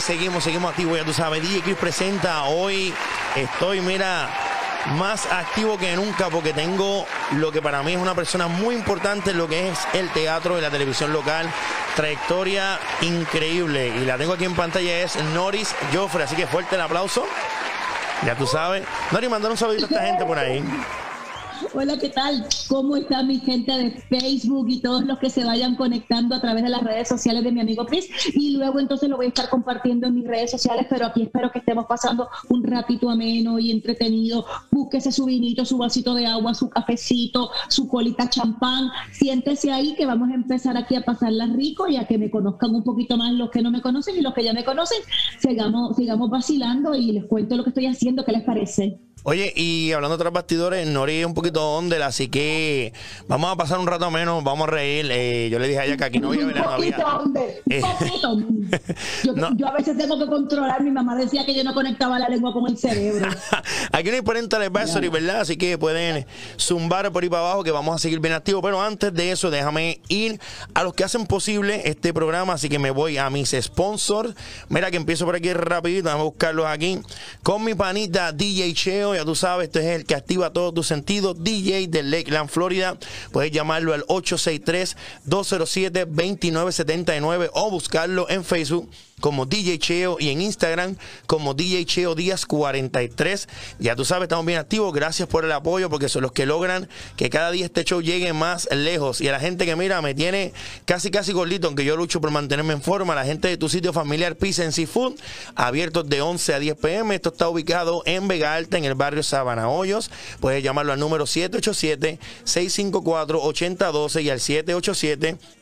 Seguimos, seguimos activos, ya tú sabes. DJ presenta. Hoy estoy, mira, más activo que nunca porque tengo lo que para mí es una persona muy importante lo que es el teatro y la televisión local. Trayectoria increíble. Y la tengo aquí en pantalla, es Noris Joffre. Así que fuerte el aplauso. Ya tú sabes. Noris, mandar un saludito a esta gente por ahí. Hola, ¿qué tal? ¿Cómo está mi gente de Facebook y todos los que se vayan conectando a través de las redes sociales de mi amigo Chris? Y luego entonces lo voy a estar compartiendo en mis redes sociales, pero aquí espero que estemos pasando un ratito ameno y entretenido. Búsquese su vinito, su vasito de agua, su cafecito, su colita champán. Siéntese ahí que vamos a empezar aquí a pasarla rico y a que me conozcan un poquito más los que no me conocen y los que ya me conocen. Sigamos, sigamos vacilando y les cuento lo que estoy haciendo. ¿Qué les parece? Oye, y hablando de otros bastidores, Nori un poquito under, así que vamos a pasar un rato menos, vamos a reír. Eh, yo le dije a ella que aquí no había poquito under, un poquito. Yo, No. yo a veces tengo que controlar. Mi mamá decía que yo no conectaba la lengua con el cerebro. Aquí no hay parental advisory, ¿verdad? Así que pueden zumbar por ahí para abajo que vamos a seguir bien activos. Pero antes de eso, déjame ir a los que hacen posible este programa. Así que me voy a mis sponsors. Mira que empiezo por aquí rapidito, vamos a buscarlos aquí. Con mi panita DJ Cheo, ya tú sabes, este es el que activa todos tus sentidos. DJ de Lakeland, Florida. Puedes llamarlo al 863-207-2979 o buscarlo en Facebook como DJ Cheo y en Instagram como DJ Cheo Díaz 43. Ya tú sabes, estamos bien activos. Gracias por el apoyo porque son los que logran que cada día este show llegue más lejos. Y a la gente que mira, me tiene casi casi gordito, aunque yo lucho por mantenerme en forma. La gente de tu sitio familiar Pizza and Seafood, abiertos de 11 a 10 pm. Esto está ubicado en Vega Alta, en el barrio Sabana Hoyos. Puedes llamarlo al número 787-654-8012 y al 787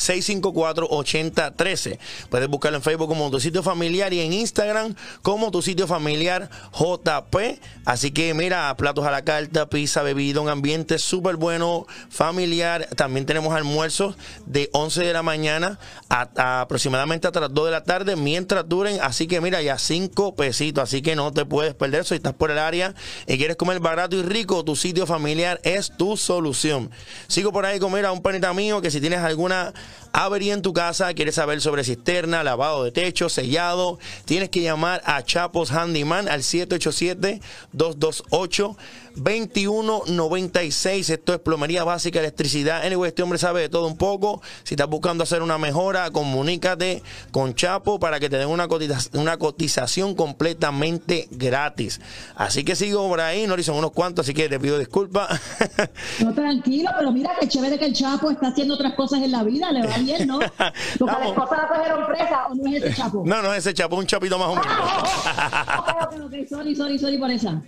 654-8013. Puedes buscarlo en Facebook como tu sitio familiar y en Instagram como tu sitio familiar JP. Así que mira, platos a la carta, pizza, bebida, un ambiente súper bueno, familiar. También tenemos almuerzos de 11 de la mañana a, a aproximadamente hasta las 2 de la tarde mientras duren. Así que mira, ya 5 pesitos. Así que no te puedes perder. Si estás por el área y quieres comer barato y rico, tu sitio familiar es tu solución. Sigo por ahí con mira, un panita mío que si tienes alguna avería en tu casa, quieres saber sobre cisterna, lavado de techo, sellado, tienes que llamar a Chapos Handyman al 787-228-2196. Esto es plomería básica, electricidad. Anyway, este hombre sabe de todo un poco. Si estás buscando hacer una mejora, comunícate con Chapo para que te den una, una cotización completamente gratis. Así que sigo por ahí, no son unos cuantos, así que te pido disculpas. No, tranquilo, pero mira qué chévere que el Chapo está haciendo otras cosas en la vida, le va bien, ¿no? Porque a la Vamos. esposa la cogieron presa, ¿o no es ese Chapo? no, no, ese Chapo, un chapito más o menos. Ok, ok, ok, sorry, sorry, sorry por esa.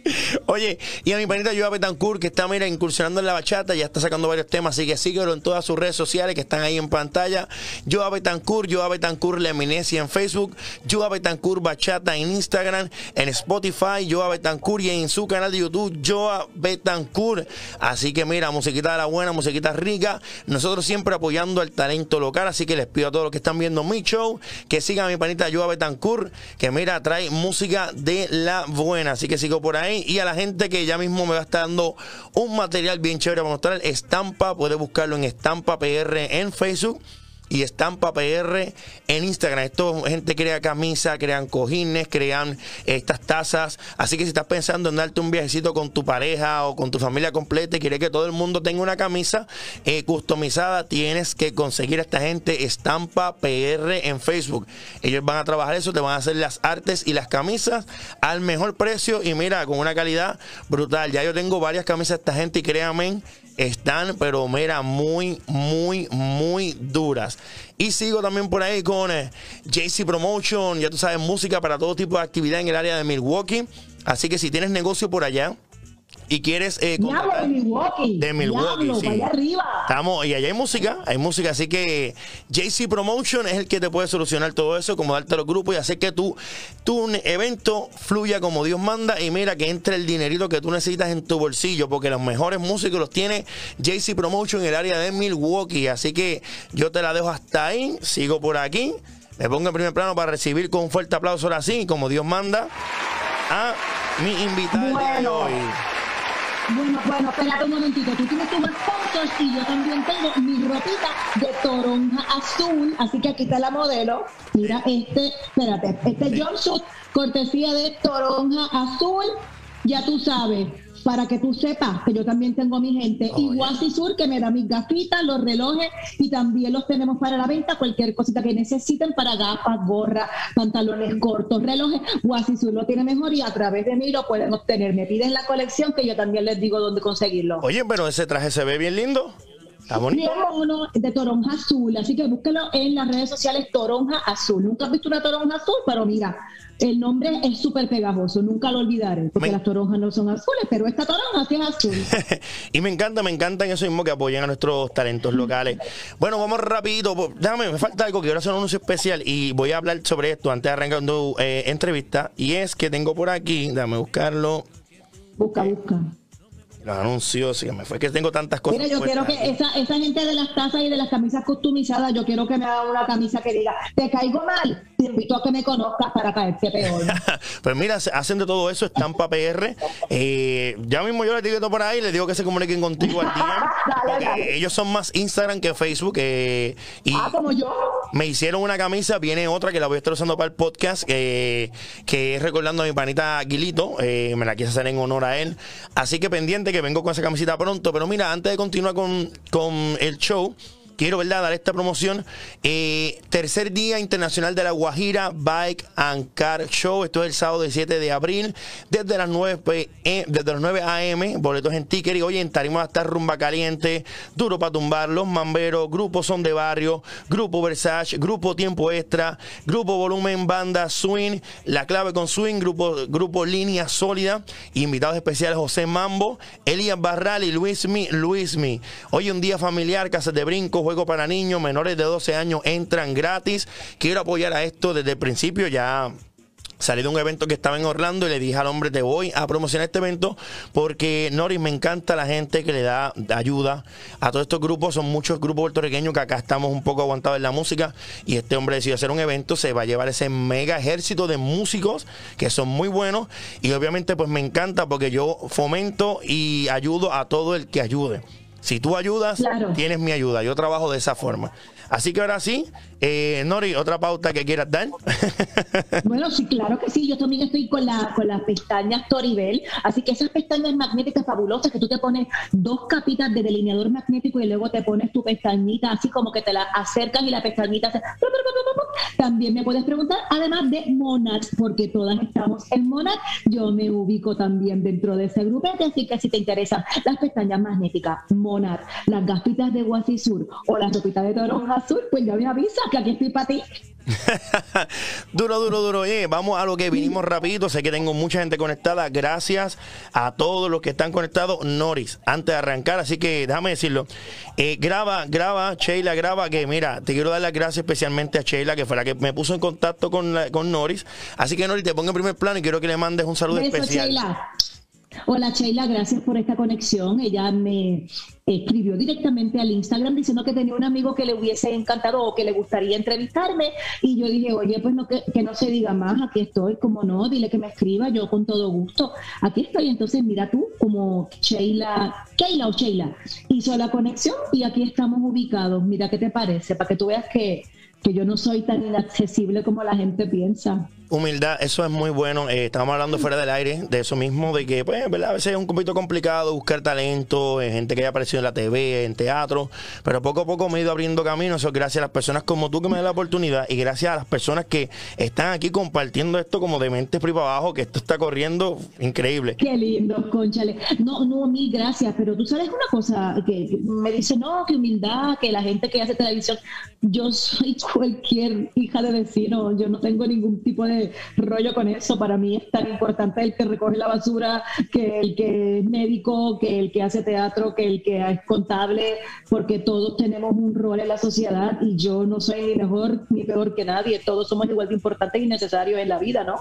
Oye, y a mi panita Joa Betancourt, que está, mira, incursionando en la bachata, ya está sacando varios temas, así que síguelo en todas sus redes sociales que están ahí en pantalla. Joa Betancourt, Joa Betancourt La en Facebook, Joa Betancourt Bachata en Instagram, en Spotify, Joa Betancourt y en su canal de YouTube, Joa Betancourt. Así que mira, musiquita de la buena, musiquita rica. Nosotros siempre apoyando al talento local, así que les pido a todos los que están viendo mi show que sigan a mi panita Joa Betancourt, que mira, trae música de la buena. Así que sigo por ahí. Y a la gente que ya mismo me va a estar dando un material bien chévere para mostrar, Estampa, puede buscarlo en Estampa PR en Facebook y Estampa PR en Instagram. Esto gente crea camisa, crean cojines, crean estas tazas. Así que si estás pensando en darte un viajecito con tu pareja o con tu familia completa y quieres que todo el mundo tenga una camisa eh, customizada, tienes que conseguir a esta gente Estampa PR en Facebook. Ellos van a trabajar eso, te van a hacer las artes y las camisas al mejor precio y mira, con una calidad brutal. Ya yo tengo varias camisas de esta gente y créanme, están, pero mira, muy, muy, muy duras. Y sigo también por ahí con eh, JC Promotion, ya tú sabes, música para todo tipo de actividad en el área de Milwaukee. Así que si tienes negocio por allá y quieres... eh, Diablo de contratar- Milwaukee. de Milwaukee, Diablo, sí. allá arriba. Estamos, y allá hay música, hay música, así que JC Promotion es el que te puede solucionar todo eso, como darte los grupos y hacer que tu, tu evento fluya como Dios manda y mira que entre el dinerito que tú necesitas en tu bolsillo, porque los mejores músicos los tiene JC Promotion en el área de Milwaukee, así que yo te la dejo hasta ahí, sigo por aquí, me pongo en primer plano para recibir con un fuerte aplauso ahora sí, como Dios manda, a mi invitado día de Bueno. hoy. Bueno, bueno, espérate un momentito. Tú tienes tus fotos y yo también tengo mi ropita de toronja azul. Así que aquí está la modelo. Mira, este, espérate, este jumpsuit, cortesía de toronja azul. Ya tú sabes, para que tú sepas que yo también tengo a mi gente. y Guasi Sur, que me da mis gafitas, los relojes, y también los tenemos para la venta, cualquier cosita que necesiten para gafas, gorra, pantalones cortos, relojes. Guasi Sur lo tiene mejor y a través de mí lo pueden obtener. Me piden la colección que yo también les digo dónde conseguirlo. Oye, pero ese traje se ve bien lindo. Está bonito. uno de toronja azul, así que búsquelo en las redes sociales Toronja Azul. Nunca has visto una toronja azul, pero mira, el nombre es súper pegajoso, nunca lo olvidaré, porque las toronjas no son azules, pero esta toronja sí es azul. y me encanta, me encanta en eso mismo que apoyen a nuestros talentos locales. Bueno, vamos rapidito, déjame, me falta algo, quiero hacer un anuncio especial y voy a hablar sobre esto antes de arrancar una eh, entrevista, y es que tengo por aquí, déjame buscarlo. Busca, busca los anuncios, que me fue que tengo tantas cosas. Mira, yo quiero que esa, esa gente de las tazas y de las camisas customizadas, yo quiero que me haga una camisa que diga, te caigo mal, te invito a que me conozcas para caerte peor. pues mira, hacen de todo eso, estampa PR. Eh, ya mismo yo les digo por ahí, les digo que se comuniquen contigo al día. Ellos son más Instagram que Facebook. Eh, y ah, como yo. Me hicieron una camisa, viene otra que la voy a estar usando para el podcast, que es recordando a mi panita Aguilito. Eh, me la quise hacer en honor a él. Así que pendiente que vengo con esa camiseta pronto. Pero mira, antes de continuar con, con el show, quiero ¿verdad? dar esta promoción. Eh, tercer Día Internacional de la Guajira Bike and Car Show. Esto es el sábado 7 de abril, desde las 9, p.m. desde las 9 a.m. Boletos en ticker. Y hoy en Tarima a estar Rumba Caliente, Duro para Tumbar, Los Mamberos, Grupo Son de Barrio, Grupo Versace, Grupo Tiempo Extra, Grupo Volumen Banda Swing, La Clave con Swing, Grupo, grupo Línea Sólida. Invitados especiales José Mambo, Elías Barral y Luis Mi. Luis Mi. Hoy un día familiar, Casas de Brinco, juego para niños menores de 12 años entran gratis. Quiero apoyar a esto desde el principio, ya salí de un evento que estaba en Orlando y le dije al hombre, te voy a promocionar este evento porque, Noris, me encanta la gente que le da ayuda a todos estos grupos. Son muchos grupos puertorriqueños que acá estamos un poco aguantados en la música y este hombre decidió hacer un evento, se va a llevar ese mega ejército de músicos que son muy buenos y obviamente pues me encanta porque yo fomento y ayudo a todo el que ayude. Si tú ayudas, tienes mi ayuda. Yo trabajo de esa forma. Así que ahora sí, eh, Nori, otra pauta que quieras dar. bueno, sí, claro que sí. Yo también estoy con, la, con las pestañas Toribel. Así que esas pestañas magnéticas fabulosas que tú te pones dos capitas de delineador magnético y luego te pones tu pestañita así como que te la acercan y la pestañita se... También me puedes preguntar, además de Monad, porque todas estamos en Monad. Yo me ubico también dentro de ese grupo, así que si te interesan las pestañas magnéticas, Las gafitas de Sur o las ropitas de toronja azul, pues ya me avisa que aquí estoy para ti. duro, duro, duro. vamos a lo que vinimos rapidito. Sé que tengo mucha gente conectada. Gracias a todos los que están conectados. Noris, antes de arrancar, así que déjame decirlo. Eh, graba, graba, Sheila, graba. Que mira, te quiero dar las gracias especialmente a Sheila, que fue la que me puso en contacto con, con Noris. Así que Noris, te pongo en primer plano y quiero que le mandes un saludo especial. Hola Sheila, gracias por esta conexión. Ella me escribió directamente al Instagram diciendo que tenía un amigo que le hubiese encantado o que le gustaría entrevistarme. Y yo dije, oye, pues no, que, no se diga más, aquí estoy, como no, dile que me escriba, yo con todo gusto, aquí estoy, entonces mira tú, como Sheila, Sheila o Sheila, hizo la conexión y aquí estamos ubicados, mira qué te parece, para que tú veas que, que yo no soy tan inaccesible como la gente piensa. Humildad, eso es muy bueno. Eh, estábamos hablando fuera del aire de eso mismo, de que, pues, ¿verdad? A veces es un poquito complicado buscar talento, eh, gente que haya aparecido en la TV, en teatro, pero poco a poco me he ido abriendo camino. Eso gracias a las personas como tú que me dan la oportunidad y gracias a las personas que están aquí compartiendo esto como de mente para abajo, que esto está corriendo increíble. Qué lindo, conchale. No, no, mil gracias, pero tú sabes una cosa que, me dice, no, que humildad, que la gente que hace televisión, yo soy cualquier hija de vecino, yo no tengo ningún tipo de rollo con eso. Para mí es tan importante el que recoge la basura, que el que es médico, que el que hace teatro, que el que es contable, porque todos tenemos un rol en la sociedad y yo no soy ni mejor ni peor que nadie. Todos somos igual de importantes y necesarios en la vida, ¿no?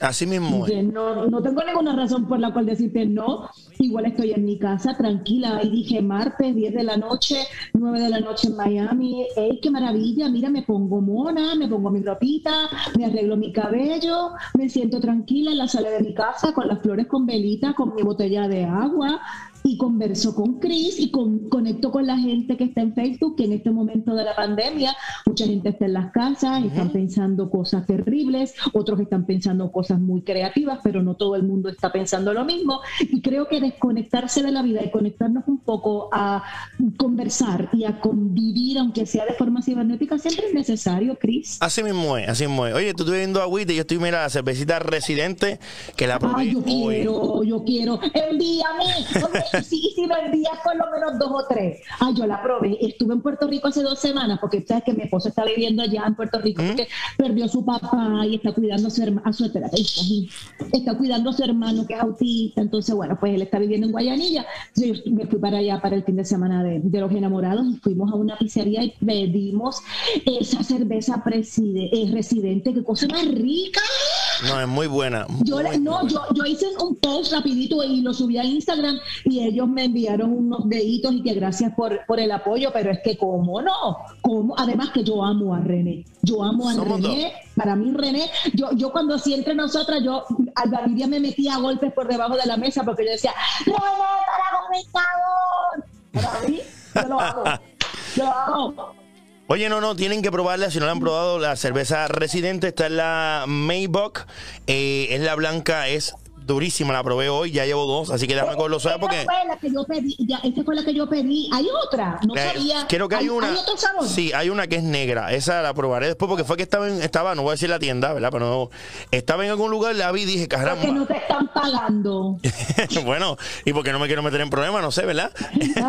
Así mismo. No, no tengo ninguna razón por la cual decirte no. Igual estoy en mi casa, tranquila. Ahí dije martes, 10 de la noche, 9 de la noche en Miami. ¡Ey, qué maravilla! Mira, me pongo mona, me pongo mi ropita, me arreglo mi cabello, me siento tranquila en la sala de mi casa con las flores con velita, con mi botella de agua, y converso con Chris y con, conecto con la gente que está en Facebook, que en este momento de la pandemia mucha gente está en las casas, están pensando cosas terribles, otros están pensando cosas muy creativas, pero no todo el mundo está pensando lo mismo. Y creo que desconectarse de la vida y conectarnos un poco a conversar y a convivir, aunque sea de forma cibernética, siempre es necesario, Chris. Así mismo es, así mismo es. Oye, tú estoy viendo agüita y yo estoy, mira, la cervecita residente que la probé Ay, yo quiero, yo quiero. Envíame sí, sí me envías por lo menos dos o tres. Ah, yo la probé. Estuve en Puerto Rico hace dos semanas porque sabes que mi esposo está viviendo allá en Puerto Rico ¿Mm? porque perdió a su papá y está cuidando a su hermano, a su está cuidando a su hermano que es autista. Entonces, bueno, pues él está viviendo en Guayanilla. yo me fui para allá para el fin de semana de, los enamorados y fuimos a una pizzería y pedimos esa cerveza preside, eh, residente. Qué cosa más rica. No, es muy buena. yo, no, Yo, yo hice un post rapidito y lo subí a Instagram y ellos me enviaron unos deditos y que gracias por, por el apoyo, pero es que cómo no, cómo, además que yo amo a René, yo amo a René, para mí René, yo, yo cuando así entre nosotras, yo al Valeria me metía a golpes por debajo de la mesa porque yo decía, René, para Para mí, yo lo amo, yo amo. Oye, no, no, tienen que probarla. Si no la han probado, la cerveza residente está en la Maybach. Eh, es la blanca, es durísima, la probé hoy, ya llevo dos, así que déjame con los sabes porque... Esta fue la que yo pedí, ya, esta fue la que yo pedí. Hay otra, no eh, sabía. Creo que hay, una... ¿hay otro sabor? Sí, hay una que es negra, esa la probaré después porque fue que estaba, en, estaba no voy a decir la tienda, ¿verdad? Pero no, estaba en algún lugar, la vi y dije, caramba. Porque no te están pagando. bueno, y porque no me quiero meter en problemas, no sé, ¿verdad?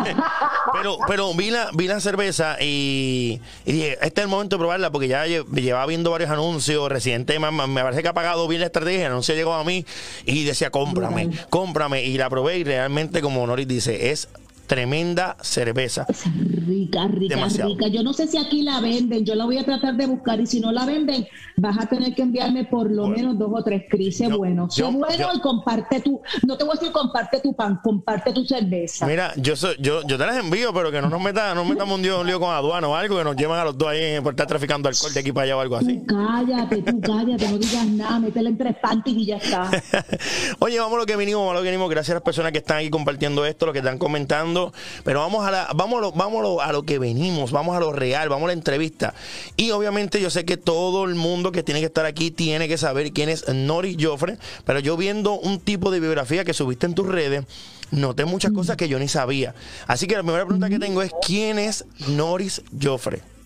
pero pero vi la, vi la cerveza y, dije, este es el momento de probarla porque ya llevaba viendo varios anuncios, reciente me, me parece que ha pagado bien la estrategia, el anuncio llegó a mí y decía, cómprame, cómprame. Y la probé y realmente, como Noris dice, es tremenda cerveza. Es rica, rica, rica. Yo no sé si aquí la venden, yo la voy a tratar de buscar y si no la venden, vas a tener que enviarme por lo menos dos o tres crisis bueno. Sé bueno y comparte tu, no te voy a decir comparte tu pan, comparte tu cerveza. Mira, yo soy, yo, yo te las envío, pero que no nos meta, no metamos un, un lío con aduana o algo que nos llevan a los dos ahí por estar traficando alcohol de aquí para allá o algo así. cállate, tú cállate, no digas nada, métele entre panties y ya está. Oye, vamos a lo que vinimos, vamos a lo que vinimos. Gracias a las personas que están aquí compartiendo esto, lo que están comentando pero vamos a, la, vamos, a lo, vamos a lo, que venimos, vamos a lo real, vamos a la entrevista. Y obviamente yo sé que todo el mundo que tiene que estar aquí tiene que saber quién es Noris Joffre, pero yo viendo un tipo de biografía que subiste en tus redes, noté muchas cosas que yo ni sabía. Así que la primera pregunta que tengo es, ¿quién es Noris Joffre?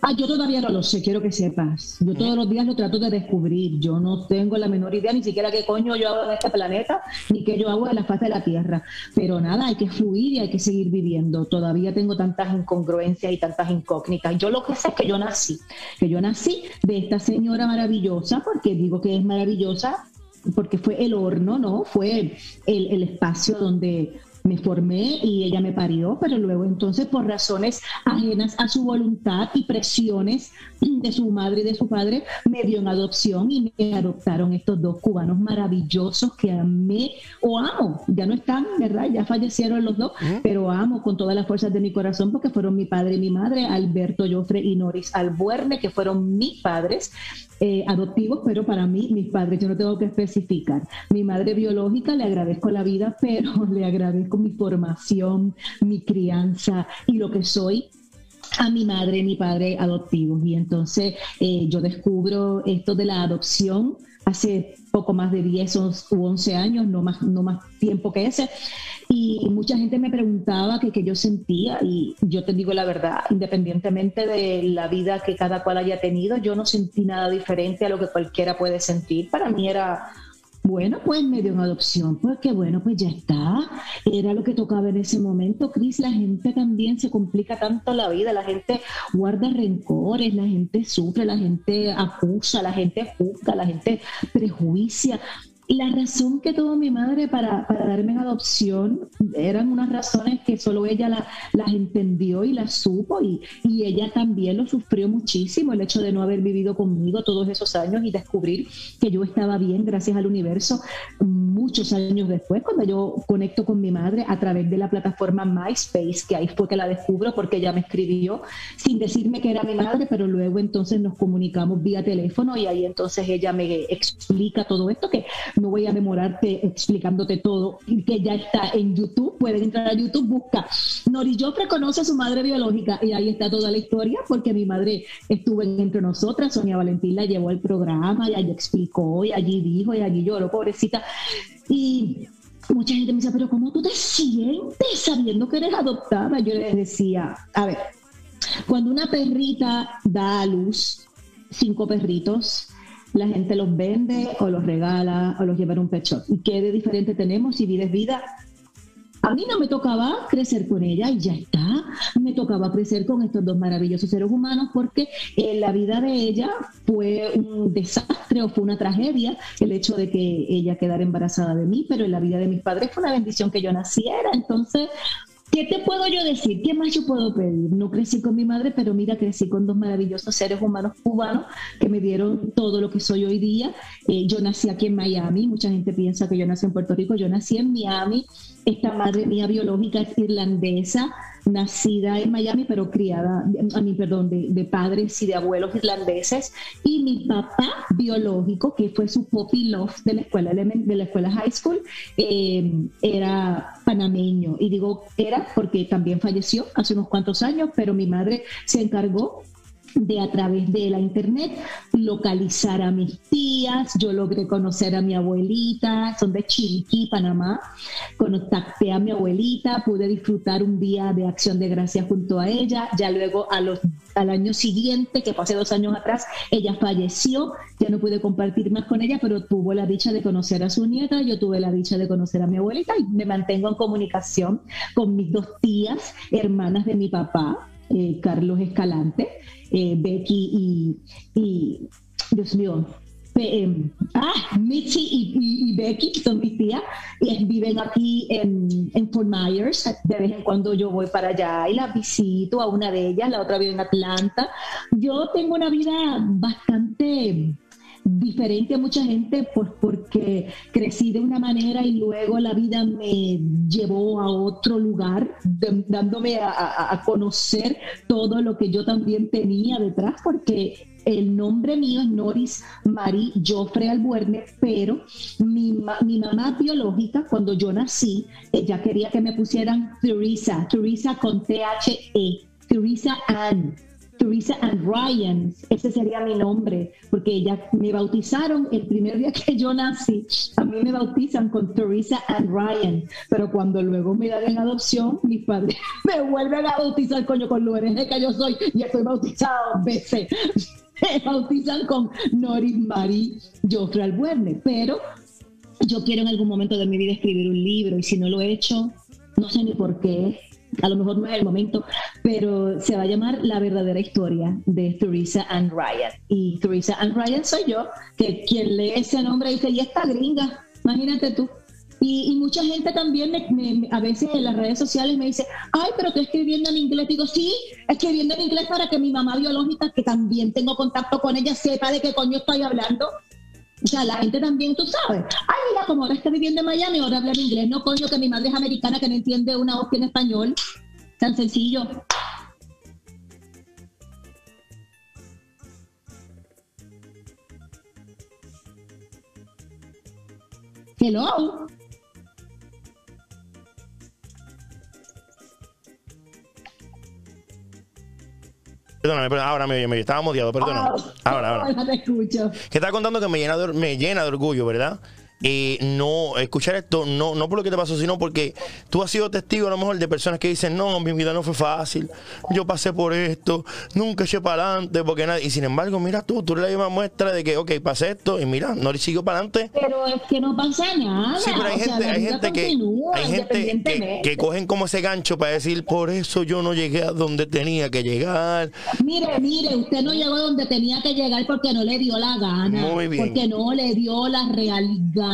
Ah, yo todavía no lo sé, quiero que sepas. Yo todos los días lo trato de descubrir. Yo no tengo la menor idea ni siquiera qué coño yo hago en este planeta, ni qué yo hago en la faz de la Tierra. Pero nada, hay que fluir y hay que seguir viviendo. Todavía tengo tantas incongruencias y tantas incógnitas. Yo lo que sé es que yo nací, que yo nací de esta señora maravillosa, porque digo que es maravillosa, porque fue el horno, ¿no? Fue el, el espacio donde me formé y ella me parió, pero luego entonces por razones ajenas a su voluntad y presiones de su madre y de su padre, me dio en adopción y me adoptaron estos dos cubanos maravillosos que amé o amo. Ya no están, ¿verdad? Ya fallecieron los dos, pero amo con todas las fuerzas de mi corazón porque fueron mi padre y mi madre, Alberto Joffre y Noris Albuerne, que fueron mis padres. Eh, adoptivos, pero para mí, mis padres, yo no tengo que especificar. Mi madre biológica, le agradezco la vida, pero le agradezco mi formación, mi crianza y lo que soy a mi madre mi padre adoptivos. Y entonces eh, yo descubro esto de la adopción hace poco más de 10 u 11 años, no más, no más tiempo que ese. Y mucha gente me preguntaba qué yo sentía y yo te digo la verdad, independientemente de la vida que cada cual haya tenido, yo no sentí nada diferente a lo que cualquiera puede sentir. Para mí era bueno, pues me dio una adopción, pues qué bueno, pues ya está. Era lo que tocaba en ese momento, Cris. La gente también se complica tanto la vida, la gente guarda rencores, la gente sufre, la gente acusa, la gente juzga, la gente prejuicia. La razón que tuvo mi madre para, darme en adopción eran unas razones que solo ella las entendió y las supo y, y, ella también lo sufrió muchísimo, el hecho de no haber vivido conmigo todos esos años y descubrir que yo estaba bien gracias al universo muchos años después, cuando yo conecto con mi madre a través de la plataforma MySpace, que ahí fue que la descubro porque ella me escribió sin decirme que era mi madre, pero luego entonces nos comunicamos vía teléfono y ahí entonces ella me explica todo esto que no voy a demorarte explicándote todo, que ya está en YouTube, pueden entrar a YouTube, busca. Nori Joffre conoce a su madre biológica y ahí está toda la historia, porque mi madre estuvo entre nosotras, Sonia Valentín la llevó al programa y allí explicó y allí dijo y allí lloró, pobrecita. Y mucha gente me dice, pero ¿cómo tú te sientes sabiendo que eres adoptada? Yo les decía, a ver, cuando una perrita da a luz cinco perritos, la gente los vende o los regala o los lleva a un pecho. ¿Y qué de diferente tenemos si vida es vida? A mí no me tocaba crecer con ella y ya está. Me tocaba crecer con estos dos maravillosos seres humanos porque en la vida de ella fue un desastre o fue una tragedia el hecho de que ella quedara embarazada de mí, pero en la vida de mis padres fue una bendición que yo naciera. Entonces, ¿Qué te puedo yo decir? ¿Qué más yo puedo pedir? No crecí con mi madre, pero mira, crecí con dos maravillosos seres humanos cubanos que me dieron todo lo que soy hoy día. Eh, yo nací aquí en Miami, mucha gente piensa que yo nací en Puerto Rico, yo nací en Miami. Esta madre mía biológica es irlandesa, nacida en Miami, pero criada, a mí, perdón, de, padres y de abuelos irlandeses. Y mi papá biológico, que fue su puppy love de la escuela, de la escuela high school, eh, era panameño. Y digo era porque también falleció hace unos cuantos años, pero mi madre se encargó de a través de la internet localizar a mis tías, yo logré conocer a mi abuelita, son de Chiriquí, Panamá, contacté a mi abuelita, pude disfrutar un día de acción de gracias junto a ella, ya luego al año siguiente, que pasé dos años atrás, ella falleció, ya no pude compartir más con ella, pero tuvo la dicha de conocer a su nieta, yo tuve la dicha de conocer a mi abuelita y me mantengo en comunicación con mis dos tías, hermanas de mi papá, eh, Carlos Escalante, eh, Becky y, Dios mío, em, ah, Mitzi y, Becky, son mis tías, y viven aquí en, en Fort Myers. De vez en cuando yo voy para allá y las visito a una de ellas, la otra vive en Atlanta. Yo tengo una vida bastante diferente a mucha gente pues porque crecí de una manera y luego la vida me llevó a otro lugar dándome a, conocer todo lo que yo también tenía detrás porque el nombre mío es Noris Marie Joffre Albuerne, pero mi, mi, mamá biológica, cuando yo nací, ella quería que me pusieran Teresa, Teresa con T-H-E, Teresa Ann. Teresa and Ryan, ese sería mi nombre, porque ella me bautizaron el primer día que yo nací, a mí me bautizan con Teresa and Ryan, pero cuando luego me dan en adopción, mis padres me vuelven a bautizar, coño, con lo que yo soy, y estoy bautizado veces. Me bautizan con Noris Marie Joffre Albuerne, pero yo quiero en algún momento de mi vida escribir un libro y si no lo he hecho, no sé ni por qué, a lo mejor no es el momento, pero se va a llamar La verdadera historia de Teresa Ann Ryan. Y Teresa Ann Ryan soy yo, que quien lee ese nombre dice, y esta gringa, imagínate tú. Y, mucha gente también a veces en las redes sociales me dice, ay, pero estoy escribiendo en inglés. Digo, sí, escribiendo en inglés para que mi mamá biológica, que también tengo contacto con ella, sepa de qué coño estoy hablando. O sea, la gente también, tú sabes. Ay, mira, como ahora está viviendo en Miami, ahora habla en inglés. No, coño, que mi madre es americana, que no entiende una hostia en español. Tan sencillo. Hello. Perdóname, ahora me, me estaba modiado, perdóname. Ah, ahora, ahora. Ahora te escucho. Que está contando que me llena de, me llena de orgullo, ¿verdad? Eh, no escuchar esto, no, no por lo que te pasó, sino porque tú has sido testigo a lo mejor de personas que dicen, no, mi vida no fue fácil, yo pasé por esto, nunca eché para adelante, porque nada, y sin embargo, mira tú, tú eres la misma muestra de que, ok, pasé esto, y mira, no le siguió para adelante. Pero es que no pasa nada. Sí, pero hay gente, hay gente que, hay gente que, que, cogen como ese gancho para decir, por eso yo no llegué a donde tenía que llegar. Mire, mire, usted no llegó a donde tenía que llegar porque no le dio la gana. Muy bien. Porque no le dio la realidad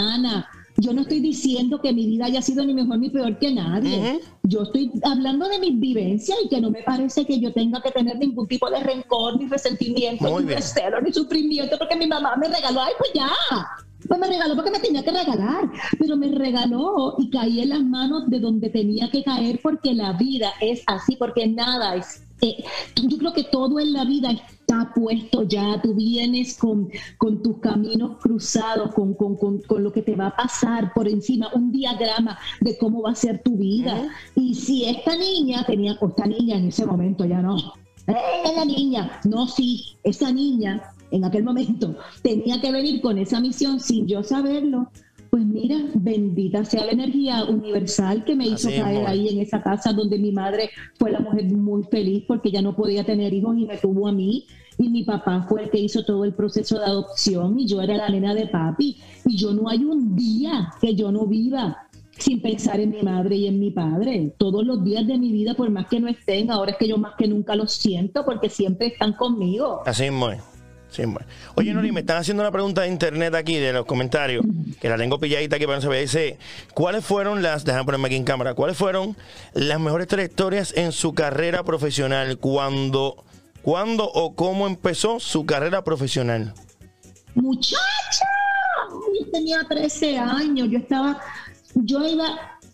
Yo no estoy diciendo que mi vida haya sido ni mejor ni peor que nadie. Yo estoy hablando de mis vivencias y que no me parece que yo tenga que tener ningún tipo de rencor, ni resentimiento, ni recelo, ni sufrimiento, porque mi mamá me regaló, ay, pues ya. Pues me regaló porque me tenía que regalar, pero me regaló y caí en las manos de donde tenía que caer porque la vida es así, porque nada es eh, yo creo que todo en la vida está puesto ya, tú vienes con, con tus caminos cruzados, con, con, con, lo que te va a pasar por encima, un diagrama de cómo va a ser tu vida. Y si esta niña tenía, o esta niña en ese momento ya no, ¡eh, la niña! No, sí, esa niña en aquel momento tenía que venir con esa misión sin yo saberlo, pues mira, bendita sea la energía universal que me hizo caer ahí en esa casa donde mi madre fue la mujer muy feliz porque ya no podía tener hijos y me tuvo a mí. Y mi papá fue el que hizo todo el proceso de adopción y yo era la nena de papi. Y yo no hay un día que yo no viva sin pensar en mi madre y en mi padre. Todos los días de mi vida, por más que no estén, ahora es que yo más que nunca los siento porque siempre están conmigo. Así es, Oye, Nori, me están haciendo una pregunta de internet aquí, de los comentarios, que la tengo pilladita aquí para no vea. Dice, ¿cuáles fueron las, déjame ponerme aquí en cámara, cuáles fueron las mejores trayectorias en su carrera profesional? ¿Cuándo, cuándo o cómo empezó su carrera profesional? Muchacha, yo tenía 13 años, yo estaba, yo iba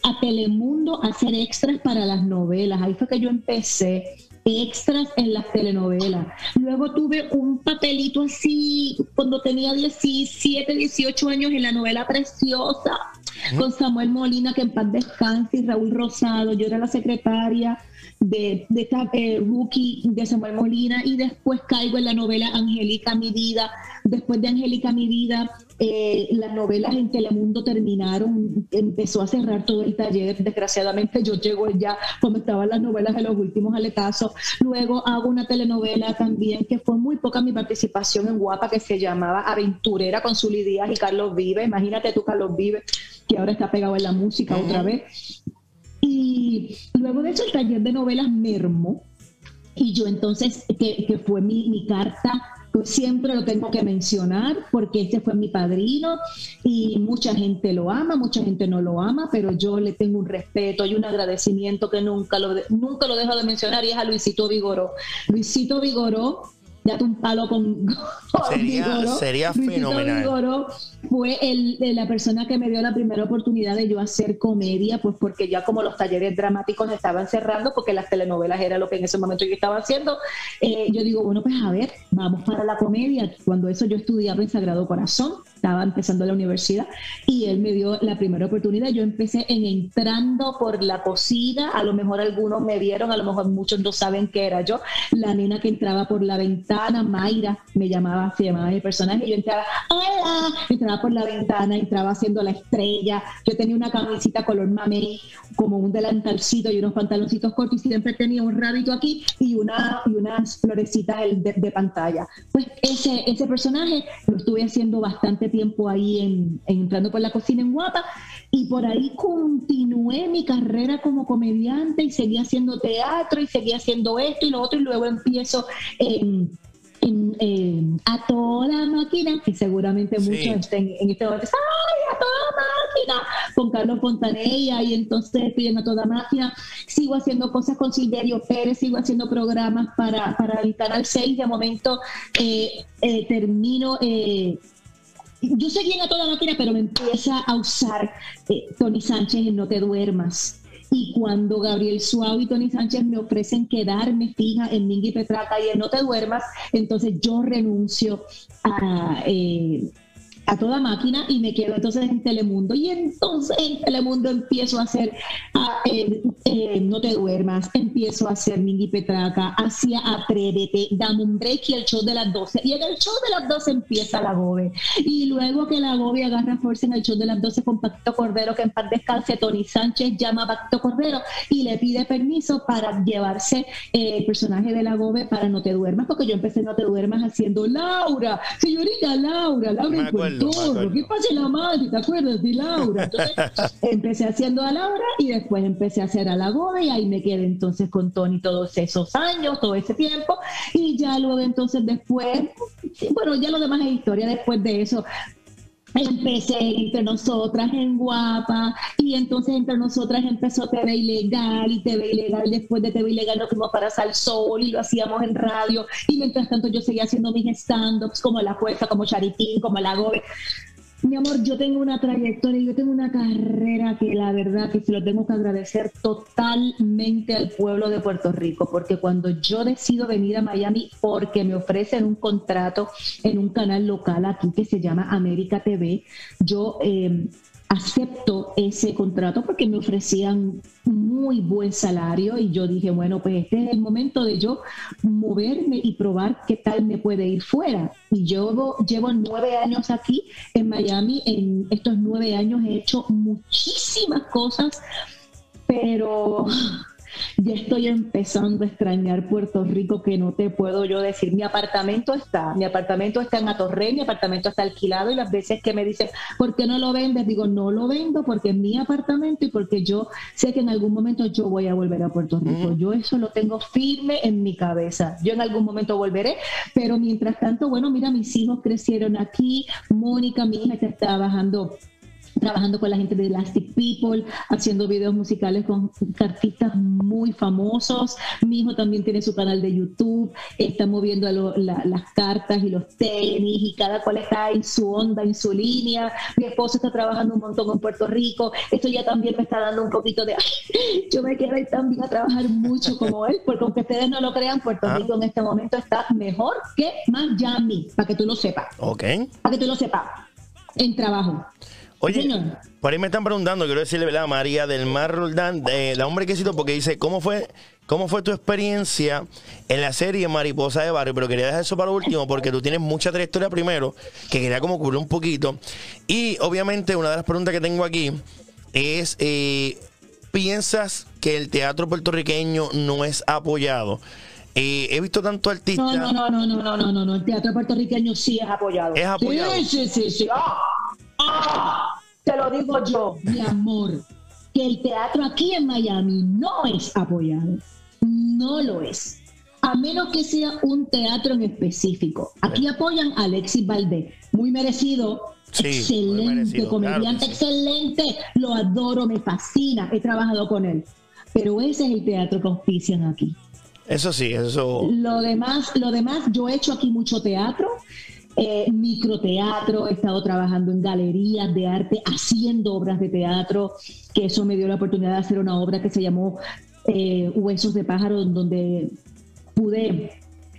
a Telemundo a hacer extras para las novelas, ahí fue que yo empecé extras en las telenovelas. Luego tuve un papelito así cuando tenía 17, 18 años en la novela Preciosa con Samuel Molina, que en paz descanse, y Raúl Rosado. Yo era la secretaria de, de esta eh, rookie de Samuel Molina y después caigo en la novela Angélica Mi Vida. Después de Angélica Mi Vida, eh, las novelas en Telemundo terminaron, empezó a cerrar todo el taller. Desgraciadamente yo llego ya como estaban las novelas de los últimos aletazos. Luego hago una telenovela también que fue muy poca mi participación en Guapa que se llamaba Aventurera con Zuli Díaz y Carlos Vive. Imagínate tú, Carlos Vive, que ahora está pegado en la música otra vez. Luego de eso el taller de novelas mermó y yo entonces, que, que fue mi, mi carta pues siempre lo tengo que mencionar porque este fue mi padrino y mucha gente lo ama, mucha gente no lo ama, pero yo le tengo un respeto y un agradecimiento que nunca lo, nunca lo dejo de mencionar y es a Luisito Vigoró. Luisito Vigoró date un palo con, sería, sería fenomenal. fue el, la persona que me dio la primera oportunidad de yo hacer comedia, pues porque ya como los talleres dramáticos estaban cerrando, porque las telenovelas era lo que en ese momento yo estaba haciendo, eh, yo digo, bueno, pues a ver, vamos para la comedia. Cuando eso yo estudiaba en Sagrado Corazón, estaba empezando la universidad y él me dio la primera oportunidad. Yo empecé en entrando por la cocina, a lo mejor algunos me vieron, a lo mejor muchos no saben qué era yo, la nena que entraba por la ventana, Mayra, me llamaba, se llamaba mi personaje, yo entraba, hola, entraba por la ventana, entraba haciendo la estrella, yo tenía una camisita color mamey, como un delantalcito y unos pantaloncitos cortos y siempre tenía un rabito aquí y, una, y unas florecitas de, de pantalla. Pues ese, ese personaje lo estuve haciendo bastante tiempo ahí en, entrando por la cocina en Guapa y por ahí continué mi carrera como comediante y seguía haciendo teatro y seguía haciendo esto y lo otro y luego empiezo en a toda máquina, que seguramente muchos estén en este momento, ¡ay, a toda máquina! Con Carlos Fontanella, y entonces estoy a toda máquina. Sigo haciendo cosas con Silverio Pérez, sigo haciendo programas para, para el Canal 6. De momento eh, eh, termino. Eh, yo seguía en a toda máquina, pero me empieza a usar Tony Sánchez en No Te Duermas. Y cuando Gabriel Suau y Tony Sánchez me ofrecen quedarme fija en Mingy Petraca y en No Te Duermas, entonces yo renuncio a, eh, a toda máquina y me quedo entonces en Telemundo. Y entonces en Telemundo empiezo a hacer eh, eh, No te duermas, empiezo a hacer Mingy Petraca, hacia Atrévete, Dame un break y el show de las 12. Y en el show de las 12 empieza la Gobe. Y luego que la Gobe agarra fuerza en el show de las 12 con Pacto Cordero, que en paz descanse, Tony Sánchez llama a Pacto Cordero y le pide permiso para llevarse eh, el personaje de la Gobe para No te duermas, porque yo empecé No te duermas haciendo Laura, señorita Laura, Laura ¿qué pasa la madre? ¿Te acuerdas de Laura? Entonces empecé haciendo a Laura y después empecé a hacer a la Goda y ahí me quedé entonces con Tony todos esos años, todo ese tiempo y ya luego entonces después, bueno, ya lo demás es historia después de eso empecé entre nosotras en Guapa y entonces entre nosotras empezó TV Ilegal y TV Ilegal después de TV Ilegal nos fuimos para Sal y lo hacíamos en radio y mientras tanto yo seguía haciendo mis stand-ups como La Fuerza, como Charitín, como La Gobe mi amor, yo tengo una trayectoria, yo tengo una carrera que la verdad que se lo tengo que agradecer totalmente al pueblo de Puerto Rico, porque cuando yo decido venir a Miami porque me ofrecen un contrato en un canal local aquí que se llama América TV, yo eh, acepto ese contrato porque me ofrecían muy buen salario y yo dije, bueno, pues este es el momento de yo moverme y probar qué tal me puede ir fuera. Y yo llevo nueve años aquí en Miami, en estos nueve años he hecho muchísimas cosas, pero ya estoy empezando a extrañar Puerto Rico que no te puedo yo decir. Mi apartamento está, mi apartamento está en Atorrey, mi apartamento está alquilado y las veces que me dicen, ¿por qué no lo vendes? Digo, no lo vendo porque es mi apartamento y porque yo sé que en algún momento yo voy a volver a Puerto Rico. Yo eso lo tengo firme en mi cabeza. Yo en algún momento volveré, pero mientras tanto, bueno, mira, mis hijos crecieron aquí. Mónica, mi hija, está trabajando trabajando con la gente de Elastic People, haciendo videos musicales con artistas muy famosos. Mi hijo también tiene su canal de YouTube, está moviendo las cartas y los tenis y cada cual está en su onda, en su línea. Mi esposo está trabajando un montón en Puerto Rico. Esto ya también me está dando un poquito de... yo me quiero ir también a trabajar mucho como él, porque aunque ustedes no lo crean, Puerto ah. Rico en este momento está mejor que Miami, para que tú lo sepas. Ok. Para que tú lo sepas. En trabajo. Oye, por ahí me están preguntando, quiero decirle, ¿verdad? María del Mar Roldán, de la hombre que cito, porque dice, ¿cómo fue, ¿cómo fue tu experiencia en la serie Mariposa de Barrio? Pero quería dejar eso para último, porque tú tienes mucha trayectoria primero, que quería como cubrir un poquito. Y obviamente, una de las preguntas que tengo aquí es, eh, ¿piensas que el teatro puertorriqueño no es apoyado? Eh, he visto tanto artista. No, no, no, no, no, no, no, no, el teatro puertorriqueño sí es apoyado. Es apoyado. Sí, sí, sí, sí. ¡Ah! Te lo digo yo, mi amor, que el teatro aquí en Miami no es apoyado. No lo es. A menos que sea un teatro en específico. Aquí apoyan a Alexis Valdés. Muy merecido. excelente, comediante excelente. Lo adoro, me fascina. He trabajado con él. Pero ese es el teatro que auspician aquí. Eso sí, eso. Lo demás, lo demás, yo he hecho aquí mucho teatro eh, microteatro, he estado trabajando en galerías de arte, haciendo obras de teatro, que eso me dio la oportunidad de hacer una obra que se llamó eh, Huesos de Pájaro, donde pude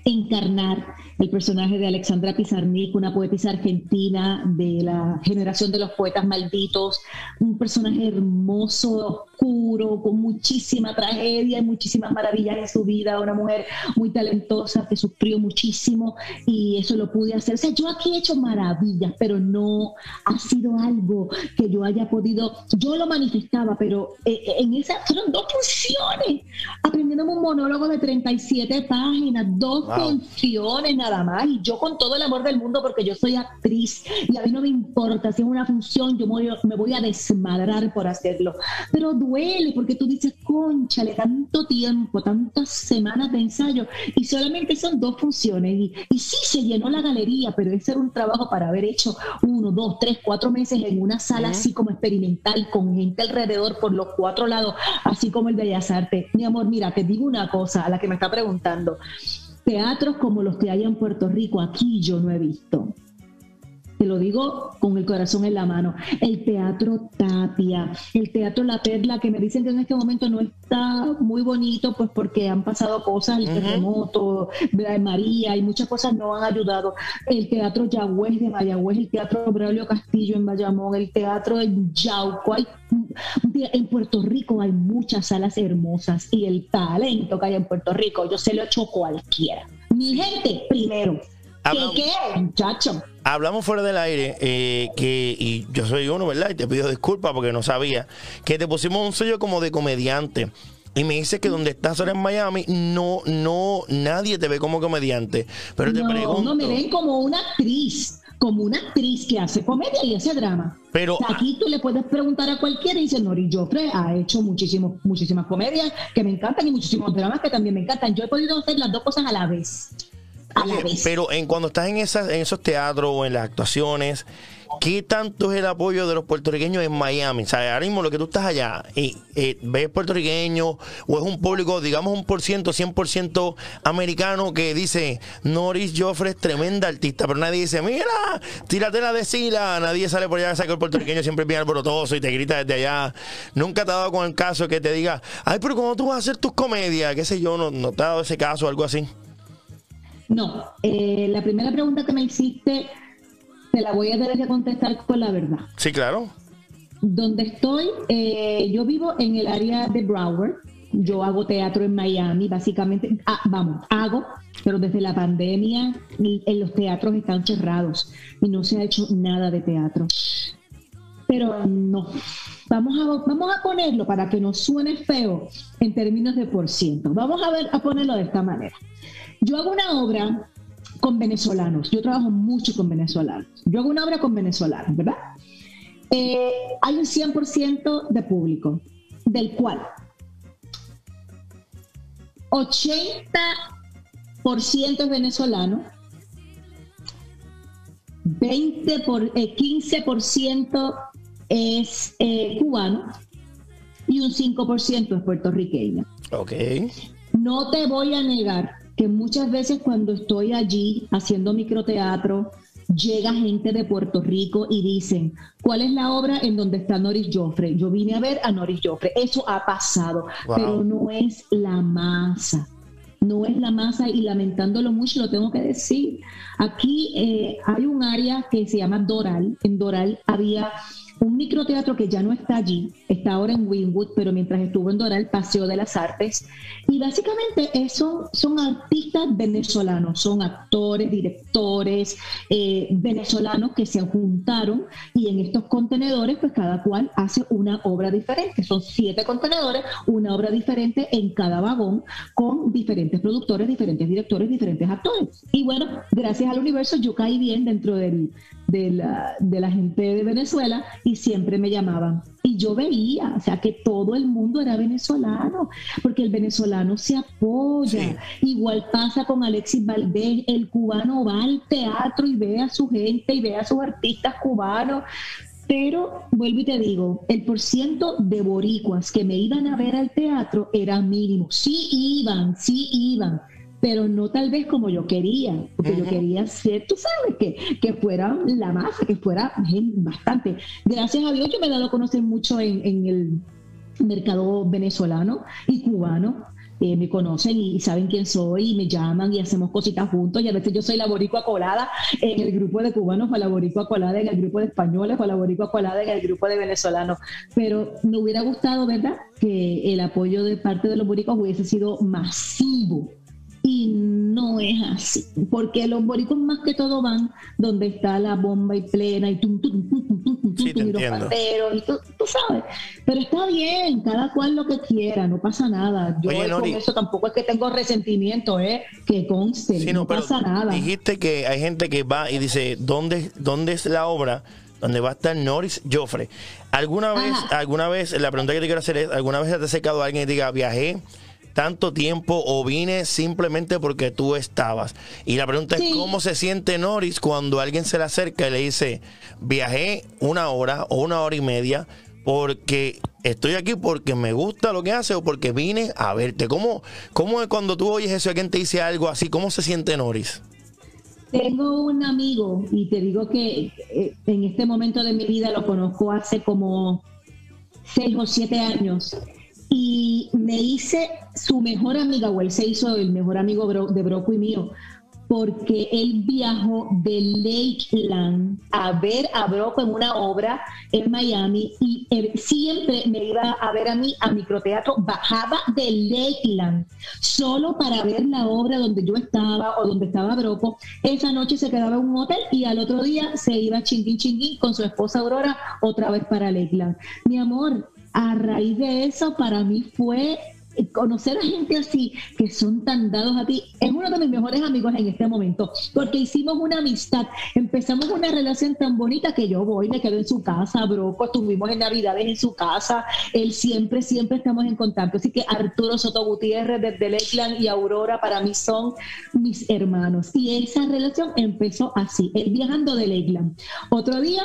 encarnar el personaje de Alexandra Pizarnik, una poetisa argentina de la generación de los poetas malditos, un personaje hermoso, oscuro, con muchísima tragedia y muchísimas maravillas en su vida, una mujer muy talentosa que sufrió muchísimo y eso lo pude hacer. O sea, yo aquí he hecho maravillas, pero no ha sido algo que yo haya podido, yo lo manifestaba, pero eh, eh, en esa fueron dos funciones, aprendiendo un monólogo de 37 páginas, dos funciones nada más, y yo con todo el amor del mundo, porque yo soy actriz y a mí no me importa si es una función, yo me voy a desmadrar por hacerlo, pero duele porque tú dices, conchale, tanto tiempo, tantas semanas de ensayo y solamente son dos funciones. Y, y sí se llenó la galería, pero ese era un trabajo para haber hecho uno, dos, tres, cuatro meses en una sala así como experimental, con gente alrededor por los cuatro lados, así como el Bellas Artes. Mi amor, mira, te digo una cosa a la que me está preguntando. Teatros como los que hay en Puerto Rico, aquí yo no he visto te lo digo con el corazón en la mano, el Teatro Tapia, el Teatro La Perla, que me dicen que en este momento no está muy bonito, pues porque han pasado cosas, el terremoto, de María y muchas cosas no han ayudado. El Teatro Yagüez de Mayagüez, el Teatro Braulio Castillo en Bayamón, el Teatro de Yauco, en Puerto Rico hay muchas salas hermosas y el talento que hay en Puerto Rico, yo se lo echo cualquiera. Mi gente, primero. ¿Qué, qué, muchacho? Hablamos fuera del aire eh, que, y yo soy uno, ¿verdad? Y te pido disculpas porque no sabía, que te pusimos un sello como de comediante. Y me dice que donde estás ahora en Miami, no, no, nadie te ve como comediante. Pero te pregunto. No, me ven como una actriz como una actriz que hace comedia y hace drama. Pero aquí tú le puedes preguntar a cualquiera y dice, Nori Joffre ha hecho muchísimos, muchísimas comedias que me encantan y muchísimos dramas que también me encantan. Yo he podido hacer las dos cosas a la vez. Pero en cuando estás en, esas, en esos teatros o en las actuaciones, ¿qué tanto es el apoyo de los puertorriqueños en Miami? O ahora mismo lo que tú estás allá, y, eh, ¿ves puertorriqueño o es un público, digamos, un por ciento, 100% americano que dice, Norris Joffre es tremenda artista, pero nadie dice, mira, tírate la de Sila, nadie sale por allá a sacar el puertorriqueño siempre bien alborotoso y te grita desde allá. Nunca te ha dado con el caso que te diga, ay, pero ¿cómo tú vas a hacer tus comedias? ¿Qué sé yo? ¿No, no te ha dado ese caso o algo así? No, eh, la primera pregunta que me hiciste te la voy a tener que contestar con la verdad. Sí, claro. Donde estoy, eh, yo vivo en el área de Broward. Yo hago teatro en Miami, básicamente. Ah, vamos, hago, pero desde la pandemia en los teatros están cerrados y no se ha hecho nada de teatro. Pero no, vamos a, vamos a ponerlo para que no suene feo en términos de por ciento. Vamos a ver a ponerlo de esta manera. Yo hago una obra con venezolanos. Yo trabajo mucho con venezolanos. Yo hago una obra con venezolanos, ¿verdad? Eh, hay un 100% de público, del cual 80% es venezolano, 20 por, 15% eh, es eh, cubano y un 5% es puertorriqueño. Ok. No te voy a negar que muchas veces cuando estoy allí haciendo microteatro, llega gente de Puerto Rico y dicen, ¿cuál es la obra en donde está Noris Joffre? Yo vine a ver a Noris Joffre. Eso ha pasado, pero no es la masa. No es la masa y lamentándolo mucho lo tengo que decir. Aquí eh, hay un área que se llama Doral. En Doral había un microteatro que ya no está allí, está ahora en Winwood, pero mientras estuvo en Doral, Paseo de las Artes. Y básicamente eso son artistas venezolanos, son actores, directores eh, venezolanos que se juntaron y en estos contenedores, pues cada cual hace una obra diferente. Son siete contenedores, una obra diferente en cada vagón, con diferentes productores, diferentes directores, diferentes actores. Y bueno, gracias al universo yo caí bien dentro del, de la, de la gente de Venezuela siempre me llamaban. Y yo veía, o sea, que todo el mundo era venezolano, porque el venezolano se apoya. Igual pasa con Alexis Valdés, el cubano va al teatro y ve a su gente y ve a sus artistas cubanos. Pero vuelvo y te digo, el porciento de boricuas que me iban a ver al teatro era mínimo. Sí iban, sí iban, pero no tal vez como yo quería, porque yo quería ser, tú sabes, que, que fuera la masa, que fuera bastante. Gracias a Dios yo me he dado a conocer mucho en, en el mercado venezolano y cubano. Eh, me conocen y saben quién soy y me llaman y hacemos cositas juntos. Y a veces yo soy la boricua colada en el grupo de cubanos o la boricua colada en el grupo de españoles o la boricua colada en el grupo de venezolanos. Pero me hubiera gustado verdad que el apoyo de parte de los boricuas hubiese sido masivo y no es así, porque los boricos más que todo van donde está la bomba y plena y tum, tum, tum, tum, tum, tum, y los panderos y tú, sabes. Pero está bien, cada cual lo que quiera, no pasa nada. Yo con eso tampoco es que tengo resentimiento, ¿eh? Que conste, no, pasa nada. Dijiste que hay gente que va y dice, ¿dónde, dónde es la obra? donde va a estar Norris Joffre. ¿Alguna vez, alguna vez, la pregunta que te quiero hacer es, ¿alguna vez te ha secado alguien y diga, viajé tanto tiempo o vine simplemente porque tú estabas. Y la pregunta es cómo se siente Norris cuando alguien se le acerca y le dice, viajé una hora o una hora y media porque estoy aquí porque me gusta lo que hace o porque vine a verte. ¿Cómo, cómo es cuando tú oyes eso y alguien te dice algo así? ¿Cómo se siente Norris? Tengo un amigo y te digo que eh, en este momento de mi vida lo conozco hace como seis o siete años y me hice su mejor amiga, o él se hizo el mejor amigo de Broco y mío, porque él viajó de Lakeland a ver a Broco en una obra en Miami y siempre me iba a ver a mí a microteatro, bajaba de Lakeland solo para ver la obra donde yo estaba o donde estaba Broco. Esa noche se quedaba en un hotel y al otro día se iba chinguín chinguín con su esposa Aurora otra vez para Lakeland. Mi amor, a raíz de eso para mí fue conocer a gente así que son tan dados a ti es uno de mis mejores amigos en este momento porque hicimos una amistad empezamos una relación tan bonita que yo voy me quedo en su casa broco estuvimos en navidades en su casa él siempre siempre estamos en contacto así que Arturo Soto Gutiérrez desde Lakeland y Aurora para mí son mis hermanos y esa relación empezó así él viajando de Lakeland. Otro día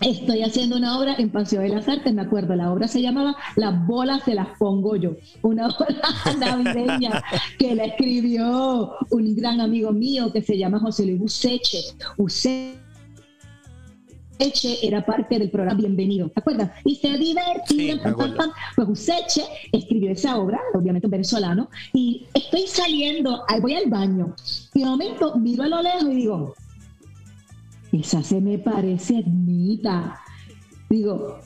Estoy haciendo una obra en Paseo de las Artes, me acuerdo, la obra se llamaba Las bolas se las pongo yo, una obra navideña que la escribió un gran amigo mío que se llama José Luis Buseche. Buseche era parte del programa Bienvenido, ¿te acuerdas? Y se divertían, pues Useche escribió esa obra, obviamente venezolano, y estoy saliendo, voy al baño, y de momento miro a lo lejos y digo, esa se me parece Ednita. Digo,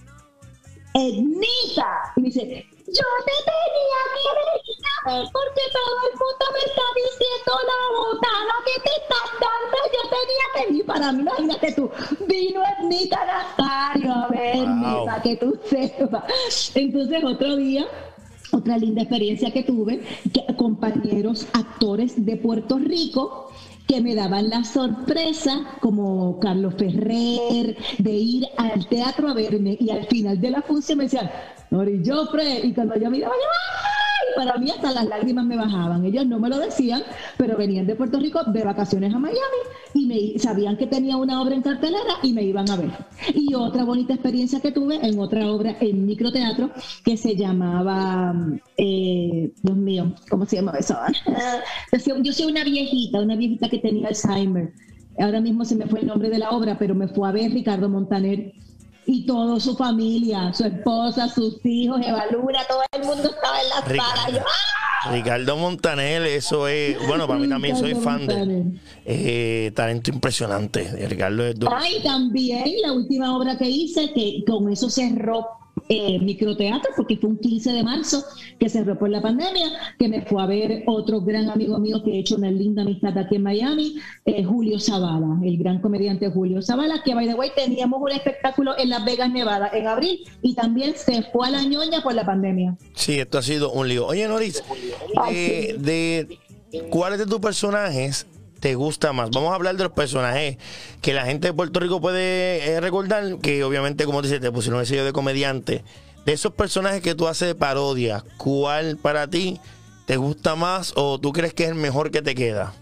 Ednita. Y me dice, yo te tenía que ver porque todo el mundo me está diciendo la botana que te estás dando. Yo tenía que ir para mí, imagínate tú. Vino Ednita Nazario a verme para que tú sepas. Entonces, otro día otra linda experiencia que tuve, que compañeros actores de Puerto Rico que me daban la sorpresa, como Carlos Ferrer, de ir al teatro a verme y al final de la función me decían, Nori Joffre, y cuando yo miraba, para mí hasta las lágrimas me bajaban. Ellos no me lo decían, pero venían de Puerto Rico de vacaciones a Miami y me sabían que tenía una obra en cartelera y me iban a ver. Y otra bonita experiencia que tuve en otra obra en microteatro que se llamaba, eh, Dios mío, ¿cómo se llama eso? yo soy una viejita, una viejita que tenía Alzheimer. Ahora mismo se me fue el nombre de la obra, pero me fue a ver Ricardo Montaner y toda su familia, su esposa, sus hijos, Eva Luna, todo el mundo estaba en la sala. ¡ah! Ricardo Montaner, eso es, bueno, para mí también soy fan de eh, talento impresionante. Ricardo es Ay, también la última obra que hice, que con eso cerró eh, microteatro, porque fue un 15 de marzo que cerró por la pandemia, que me fue a ver otro gran amigo mío que he hecho una linda amistad aquí en Miami, eh, Julio Zavala, el gran comediante Julio Zavala, que by the way teníamos un espectáculo en Las Vegas, Nevada, en abril, y también se fue a la ñoña por la pandemia. Sí, esto ha sido un lío. Oye, Noris, de, de ¿cuáles de tus personajes te gusta más? Vamos a hablar de los personajes que la gente de Puerto Rico puede eh, recordar, que obviamente, como dices, te pusieron el sello de comediante. De esos personajes que tú haces de parodia, ¿cuál para ti te gusta más o tú crees que es el mejor que te queda?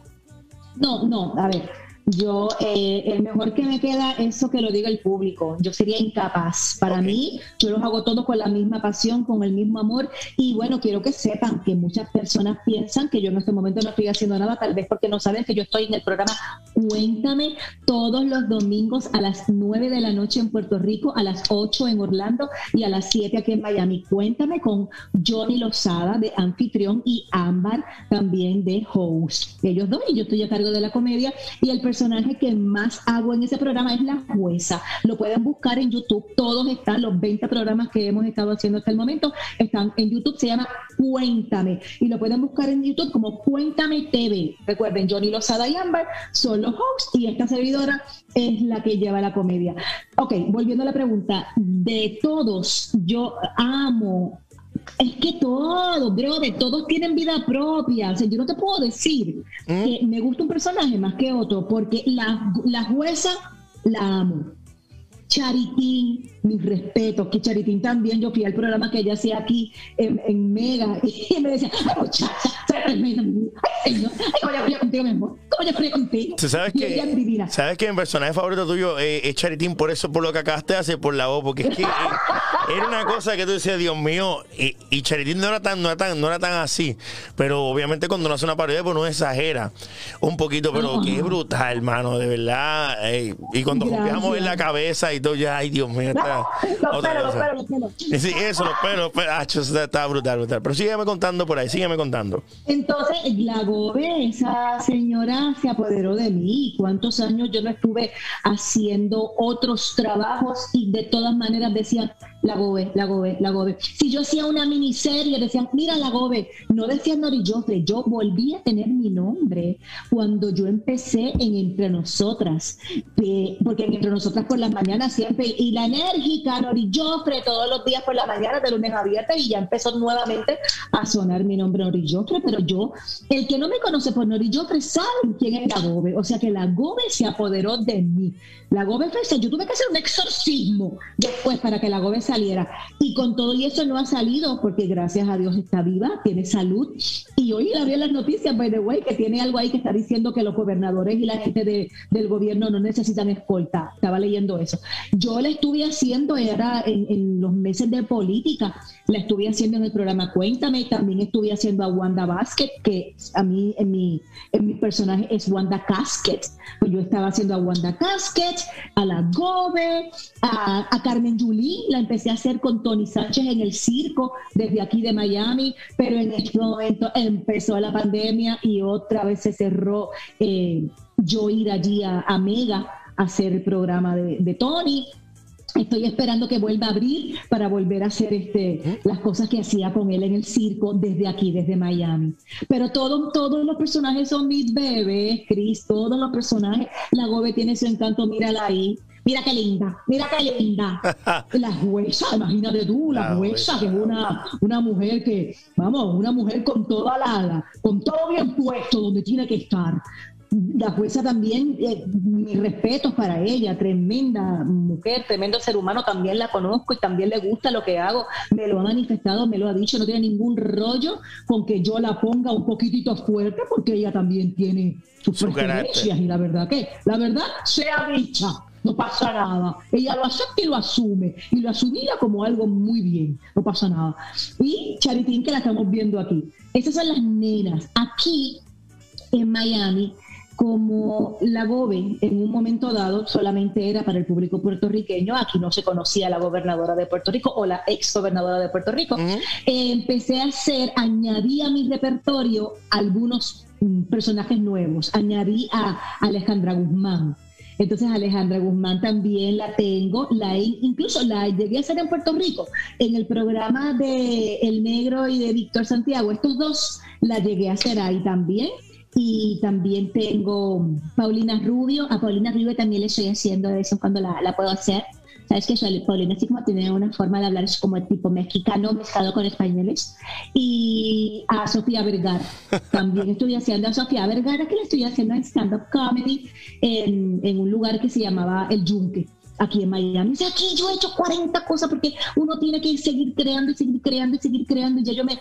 No, no, a ver yo, eh, el mejor que me queda es eso que lo diga el público. Yo sería incapaz. Para mí, yo los hago todos con la misma pasión, con el mismo amor. Y bueno, quiero que sepan que muchas personas piensan que yo en este momento no estoy haciendo nada, tal vez porque no saben que yo estoy en el programa Cuéntame todos los domingos a las 9 de la noche en Puerto Rico, a las 8 en Orlando y a las 7 aquí en Miami. Cuéntame con Johnny Lozada de anfitrión y Ámbar también de host. Ellos dos, y yo estoy a cargo de la comedia. Y el personaje que más hago en ese programa es la jueza. Lo pueden buscar en YouTube. Todos están, los 20 programas que hemos estado haciendo hasta el momento, están en YouTube. Se llama Cuéntame. Y lo pueden buscar en YouTube como Cuéntame TV. Recuerden, Johnny Lozada y Amber son los hosts y esta servidora es la que lleva la comedia. Ok, volviendo a la pregunta. De todos, yo amo es que todos, de todos tienen vida propia. O sea, yo no te puedo decir ¿Mm? que me gusta un personaje más que otro, porque la, la jueza la amo. Charitín, mis respetos, que Charitín también, yo fui al programa que ella hacía aquí en, en Mega y me decía, ay muchacha, ay señor, ay yo contigo mismo, ¿cómo yo contigo? sabes que, sabes que mi personaje favorito tuyo es Charitín por eso, por lo que acabaste de hacer, por la voz, porque es que era una cosa que tú decías, Dios mío, y, y Charitín no era tan, no era tan, no era tan así, pero obviamente cuando uno hace una parodia, pues no exagera un poquito, pero qué brutal, hermano, de verdad, y cuando copiamos en la cabeza y todo, ya, ay Dios mío, está, los pelos, los pelos, los pelos. Sí, eso, los pelos, los está brutal, brutal, pero sígueme contando por ahí, sígueme contando. Entonces, la Gobe, esa señora se apoderó de mí, cuántos años yo no estuve haciendo otros trabajos y de todas maneras decían, la Gobe, la Gobe, la Gobe. Si yo hacía una miniserie, decían, mira la Gobe, no decían Nori Joffre, yo volví a tener mi nombre cuando yo empecé en Entre Nosotras, porque en Entre Nosotras por las mañanas siempre, y la enérgica Nori Joffre todos los días por la mañana de lunes a viernes, y ya empezó nuevamente a sonar mi nombre Nori Joffre, pero yo, el que no me conoce por Nori Joffre quién es la Gobe, o sea que la Gobe se apoderó de mí. La Gobe fue, yo tuve que hacer un exorcismo después para que la Gobe saliera. Y con todo y eso no ha salido porque gracias a Dios está viva, tiene salud. Y hoy la vi en las noticias, by the way, que tiene algo ahí que está diciendo que los gobernadores y la gente de, del gobierno no necesitan escolta. Estaba leyendo eso. Yo la estuve haciendo, era en, en los meses de política, la estuve haciendo en el programa Cuéntame, y también estuve haciendo a Wanda Basket, que a mí en mi, en mi personaje es Wanda Casket. Pues yo estaba haciendo a Wanda Casket, a la Gobe, a, a Carmen Yulín, la empecé a hacer con Tony Sánchez en el circo desde aquí de Miami, pero en este momento empezó la pandemia y otra vez se cerró eh, yo ir allí a, a Mega a hacer el programa de, de Tony Estoy esperando que vuelva a abrir para volver a hacer este, las cosas que hacía con él en el circo desde aquí, desde Miami. Pero todo, todos los personajes son mis bebés, Chris, todos los personajes. La Gobe tiene su encanto, mírala ahí. Mira qué linda, mira qué linda. La jueza, imagínate tú, la, la jueza, que es una, una mujer que, vamos, una mujer con toda la, con todo bien puesto donde tiene que estar la jueza también, eh, mis respetos para ella, tremenda mujer, tremendo ser humano, también la conozco y también le gusta lo que hago, me lo ha manifestado, me lo ha dicho, no tiene ningún rollo con que yo la ponga un poquitito fuerte porque ella también tiene sus Su preferencias y la verdad que, la verdad sea dicha, no pasa nada. Ella lo acepta y lo asume, y lo asumía como algo muy bien, no pasa nada. Y Charitín, que la estamos viendo aquí. Esas son las nenas. Aquí, en Miami, como la GOBE en un momento dado solamente era para el público puertorriqueño, aquí no se conocía la gobernadora de Puerto Rico o la ex gobernadora de Puerto Rico, uh -huh. eh, empecé a hacer, añadí a mi repertorio algunos um, personajes nuevos, añadí a Alejandra Guzmán. Entonces Alejandra Guzmán también la tengo, la incluso la llegué a hacer en Puerto Rico, en el programa de El Negro y de Víctor Santiago, estos dos la llegué a hacer ahí también y también tengo Paulina Rubio. A Paulina Rubio también le estoy haciendo de eso cuando la, la puedo hacer. Sabes que Paulina así como tiene una forma de hablar es como el tipo mexicano mezclado con españoles. Y a Sofía Vergara. También estoy haciendo a Sofía Vergara, que le estoy haciendo en stand-up comedy en, en un lugar que se llamaba El Yunque aquí en Miami. Dice, aquí yo he hecho 40 cosas porque uno tiene que seguir creando y seguir creando y seguir creando. Y ya yo me,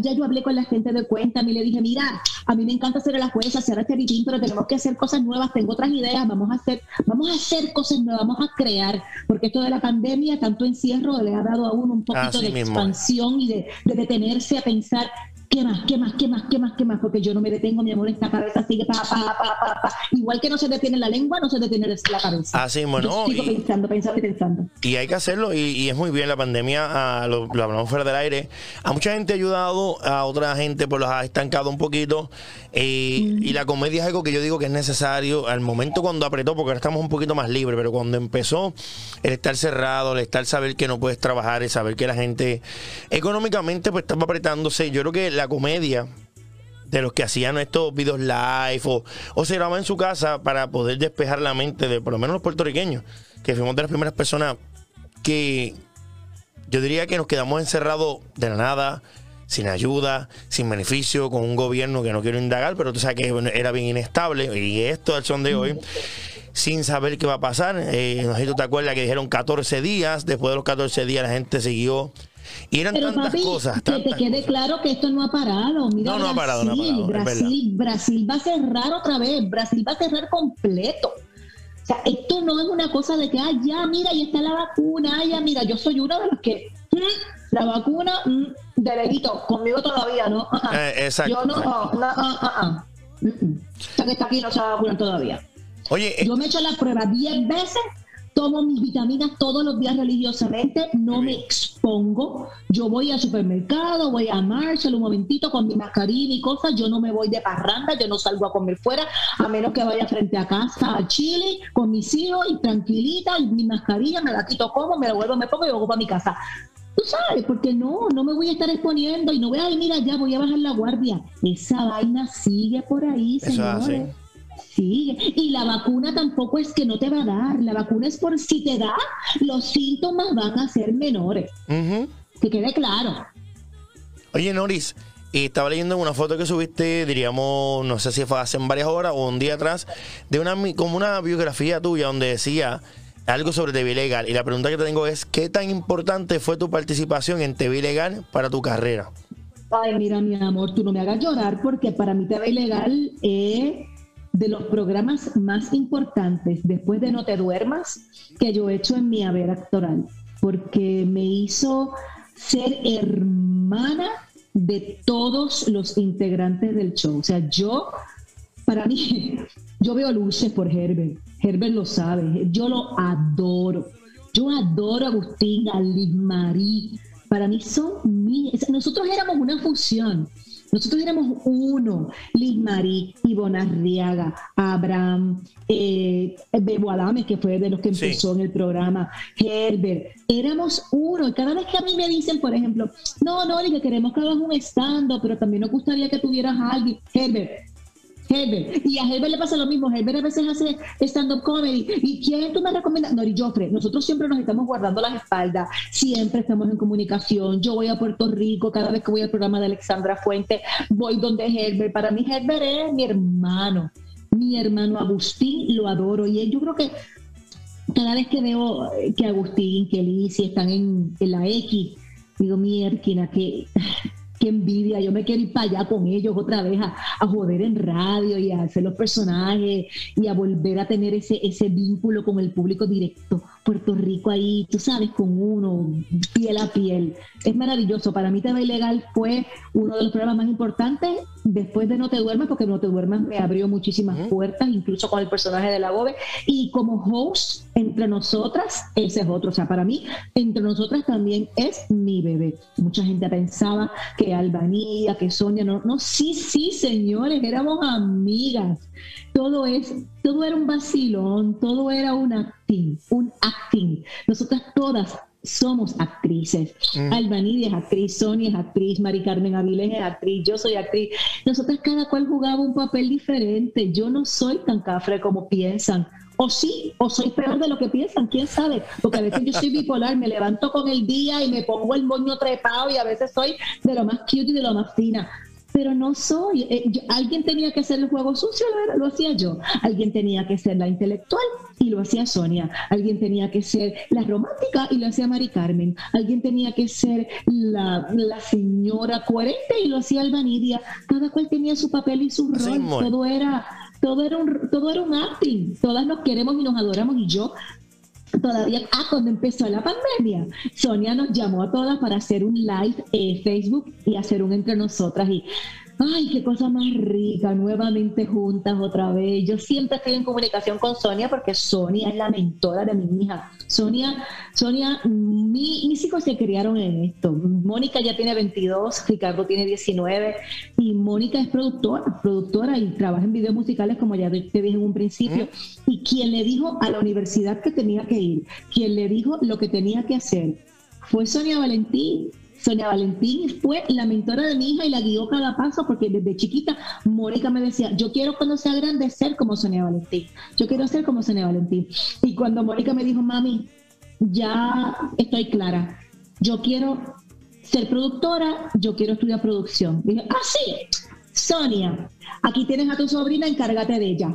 ya yo hablé con la gente de cuenta y le dije, mira, a mí me encanta hacer a la jueza, hacer este bichín, pero tenemos que hacer cosas nuevas, tengo otras ideas, vamos a hacer, vamos a hacer cosas nuevas, vamos a crear, porque esto de la pandemia, tanto encierro, le ha dado a uno un poquito Así de mismo. expansión y de, de detenerse a pensar ¿Qué más? ¿Qué más? ¿Qué más? ¿Qué más? ¿Qué más? Porque yo no me detengo, mi amor, esta cabeza sigue pa, pa, pa, pa, pa. Igual que no se detiene la lengua, no se detiene la cabeza. Así, bueno. Yo sigo y, pensando, pensando y pensando. Y hay que hacerlo, y, y es muy bien. La pandemia, uh, lo, lo, hablamos fuera del aire, a mucha gente ha ayudado, a otra gente pues los ha estancado un poquito. Eh, mm. Y la comedia es algo que yo digo que es necesario al momento cuando apretó, porque ahora estamos un poquito más libres, pero cuando empezó el estar cerrado, el estar saber que no puedes trabajar, el saber que la gente económicamente pues estaba apretándose, yo creo que la comedia de los que hacían estos videos live o, o se grababan en su casa para poder despejar la mente de por lo menos los puertorriqueños, que fuimos de las primeras personas que yo diría que nos quedamos encerrados de la nada, sin ayuda, sin beneficio, con un gobierno que no quiero indagar, pero tú sabes que era bien inestable y esto al son de hoy sin saber qué va a pasar. Eh, no sé si tú te acuerdas que dijeron 14 días, después de los 14 días la gente siguió y eran Pero, tantas papi, cosas. Que te quede cosas. claro que esto no ha parado. Mira No, no ha parado, no ha Brasil, parado, Brasil, Brasil va a cerrar otra vez. Brasil va a cerrar completo. O sea, esto no es una cosa de que, ah, ya, mira, ahí está la vacuna, ah, ya, mira, yo soy una de las que, mm, la vacuna, mm, de lejito, conmigo todavía, ¿no? Eh, exacto. Yo no, no, no, ah, ah, ah. Mm, mm. Que está aquí no se va a vacunar todavía. Oye, eh, Yo me he hecho la prueba 10 veces, tomo mis vitaminas todos los días religiosamente, no me expongo. Yo voy al supermercado, voy a Marshall un momentito con mi mascarilla y cosas. Yo no me voy de parranda, yo no salgo a comer fuera, a menos que vaya frente a casa a Chile con mis hijos y tranquilita, y mi mascarilla me la quito como, me la vuelvo, me pongo y vuelvo para mi casa. Tú sabes, porque no, no me voy a estar exponiendo y no voy a, mira, ya voy a bajar la guardia. Esa vaina sigue por ahí, señores. Sí, y la vacuna tampoco es que no te va a dar, la vacuna es por si te da, los síntomas van a ser menores, ujú. que quede claro. Oye, Noris, y estaba leyendo una foto que subiste, diríamos, no sé si fue hace varias horas o un día atrás, de una como una biografía tuya donde decía algo sobre TV Legal. Y la pregunta que te tengo es, ¿qué tan importante fue tu participación en TV Legal para tu carrera? Ay, mira, mi amor, tú no me hagas llorar porque para mí TV Legal es de los programas más importantes después de No te duermas que yo he hecho en mi haber actoral, porque me hizo ser hermana de todos los integrantes del show. O sea, yo, para mí, yo veo luces por Herbert. Herbert lo sabe. Yo lo adoro. Yo adoro a Agustín, a Liz Marie. Para mí son míos. Nosotros éramos una fusión. Nosotros éramos uno, Liz Marie, Ivona Arriaga, Abraham, eh, Bebo Adame, que fue de los que empezó en el programa, Herbert, éramos uno. Y cada vez que a mí me dicen, por ejemplo, no, no, que queremos que hagas un stand pero también nos gustaría que tuvieras a alguien, Herbert, Herbert. Y a Herbert le pasa lo mismo. Herbert a veces hace stand-up comedy. ¿Y quién tú me recomiendas? Nori Joffre. Nosotros siempre nos estamos guardando las espaldas. Siempre estamos en comunicación. Yo voy a Puerto Rico. Cada vez que voy al programa de Alexandra Fuente, voy donde Herbert. Para mí, Herbert es mi hermano. Mi hermano Agustín, lo adoro. Y yo creo que cada vez que veo que Agustín, que Alicia están en, la X, digo, mierda, que qué envidia, yo me quiero ir para allá con ellos otra vez a, a, joder en radio y a hacer los personajes y a volver a tener ese, ese vínculo con el público directo. Puerto Rico ahí, tú sabes, con uno, piel a piel. Es maravilloso. Para mí TV Ilegal fue uno de los programas más importantes después de No Te Duermas, porque No Te Duermas me abrió muchísimas puertas, incluso con el personaje de la Gobe. Y como host, entre nosotras, ese es otro. O sea, para mí, entre nosotras también es mi bebé. Mucha gente pensaba que Albanía, que Sonia, no, no, sí, sí, señores, éramos amigas. Todo es, todo era un vacilón, todo era un acting, un acting. Nosotras todas somos actrices. Mm. Albanidia es actriz, Sonia es actriz, Mari Carmen Avilés es actriz, yo soy actriz. Nosotras cada cual jugaba un papel diferente. Yo no soy tan cafre como piensan. O sí, o soy peor de lo que piensan, quién sabe. Porque a veces yo soy bipolar, me levanto con el día y me pongo el moño trepado y a veces soy de lo más cute y de lo más fina pero no soy. Eh, alguien tenía que hacer el juego sucio, lo, lo, hacía yo. Alguien tenía que ser la intelectual y lo hacía Sonia. Alguien tenía que ser la romántica y lo hacía Mari Carmen. Alguien tenía que ser la, señora coherente y lo hacía Albanidia. Cada cual tenía su papel y su rol. todo era todo era un todo era un acting. Todas nos queremos y nos adoramos y yo todavía, ah, cuando empezó la pandemia, Sonia nos llamó a todas para hacer un live en Facebook y hacer un entre nosotras. Y ay, qué cosa más rica, nuevamente juntas otra vez. Yo siempre estoy en comunicación con Sonia porque Sonia es la mentora de mi hija. Sonia, Sonia, mis hijos se criaron en esto. Mónica ya tiene 22, Ricardo tiene 19 y Mónica es productora, productora y trabaja en videos musicales como ya te dije en un principio. Y quien le dijo a la universidad que tenía que ir, quien le dijo lo que tenía que hacer, fue Sonia Valentín. Sonia Valentín fue la mentora de mi hija y la guió cada paso porque desde chiquita Mónica me decía, yo quiero cuando sea grande ser como Sonia Valentín, yo quiero ser como Sonia Valentín. Y cuando Mónica me dijo, mami, ya estoy clara, yo quiero ser productora, yo quiero estudiar producción. Dije, ah, sí, Sonia, aquí tienes a tu sobrina, encárgate de ella.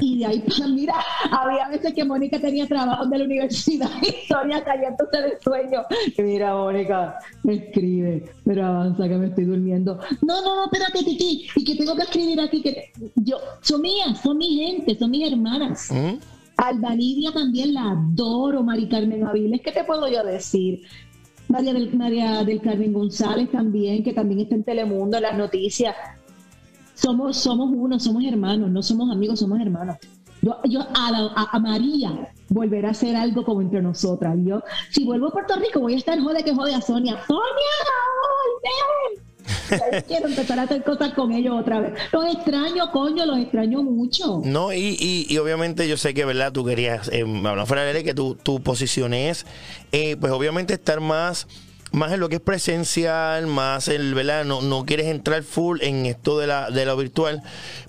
Y de ahí, pues, mira, había veces que Mónica tenía trabajo de la universidad y Sonia cayéndose de sueño. mira, Mónica, me escribe, pero avanza que me estoy durmiendo. No, no, no, espérate, Titi, y que tengo que escribir aquí que yo, son mías, son mi gente, son mis hermanas. ¿Mm? Alba también la adoro, Mari Carmen Aviles, ¿qué te puedo yo decir? María del, María del Carmen González también, que también está en Telemundo, en las noticias. Somos, somos uno, somos hermanos, no somos amigos, somos hermanos. Yo, yo a, a, María volverá a hacer algo como entre nosotras. Yo, si vuelvo a Puerto Rico, voy a estar jode que jode a Sonia. ¡Sonia! Quiero empezar a hacer cosas con ellos otra vez. Los extraño, coño, los extraño mucho. No, y, y, obviamente yo sé que, ¿verdad? Tú querías, eh, fuera de que tu, tu posición es, eh, pues obviamente estar más más en lo que es presencial, más el, ¿verdad? No, no quieres entrar full en esto de la, de lo virtual,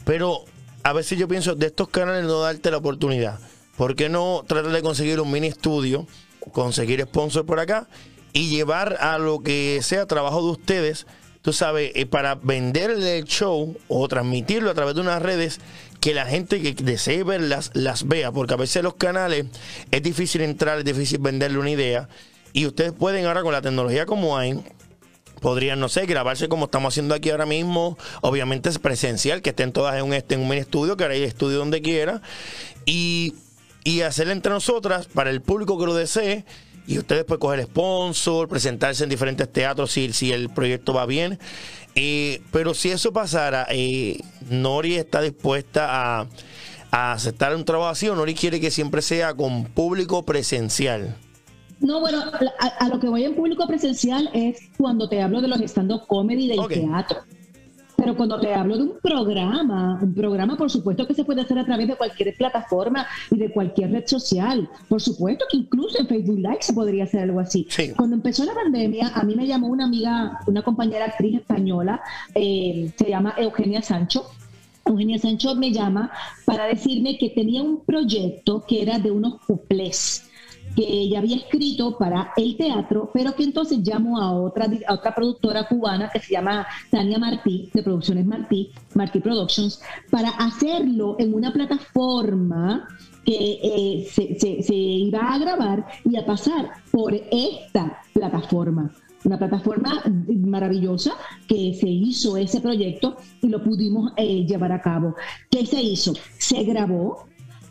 pero a veces yo pienso, de estos canales no darte la oportunidad. ¿Por qué no tratar de conseguir un mini estudio, conseguir sponsor por acá y llevar a lo que sea trabajo de ustedes tú sabes, eh, para vender el show o transmitirlo a través de unas redes que la gente que desee verlas las vea, porque a veces los canales es difícil entrar, es difícil venderle una idea. Y ustedes pueden ahora con la tecnología como hay, podrían, no sé, grabarse como estamos haciendo aquí ahora mismo. Obviamente es presencial, que estén todas en un, en un mini estudio, que ahora hay estudio donde quiera. Y, y entre nosotras, para el público que lo desee, y ustedes pueden coger sponsor, presentarse en diferentes teatros si, si el proyecto va bien. Eh, pero si eso pasara, eh, Nori está dispuesta a, a aceptar un trabajo así o Nori quiere que siempre sea con público presencial. No, bueno, a, lo que voy en público presencial es cuando te hablo de los stand-up comedy del teatro. Pero cuando te hablo de un programa, un programa por supuesto que se puede hacer a través de cualquier plataforma y de cualquier red social. Por supuesto que incluso en Facebook Live se podría hacer algo así. Cuando empezó la pandemia, a mí me llamó una amiga, una compañera actriz española, eh, se llama Eugenia Sancho. Eugenia Sancho me llama para decirme que tenía un proyecto que era de unos cuplés que ella había escrito para el teatro, pero que entonces llamó a otra, a otra productora cubana que se llama Tania Martí, de Producciones Martí, Martí Productions, para hacerlo en una plataforma que eh, se, iba a grabar y a pasar por esta plataforma una plataforma maravillosa que se hizo ese proyecto y lo pudimos eh, llevar a cabo. ¿Qué se hizo? Se grabó,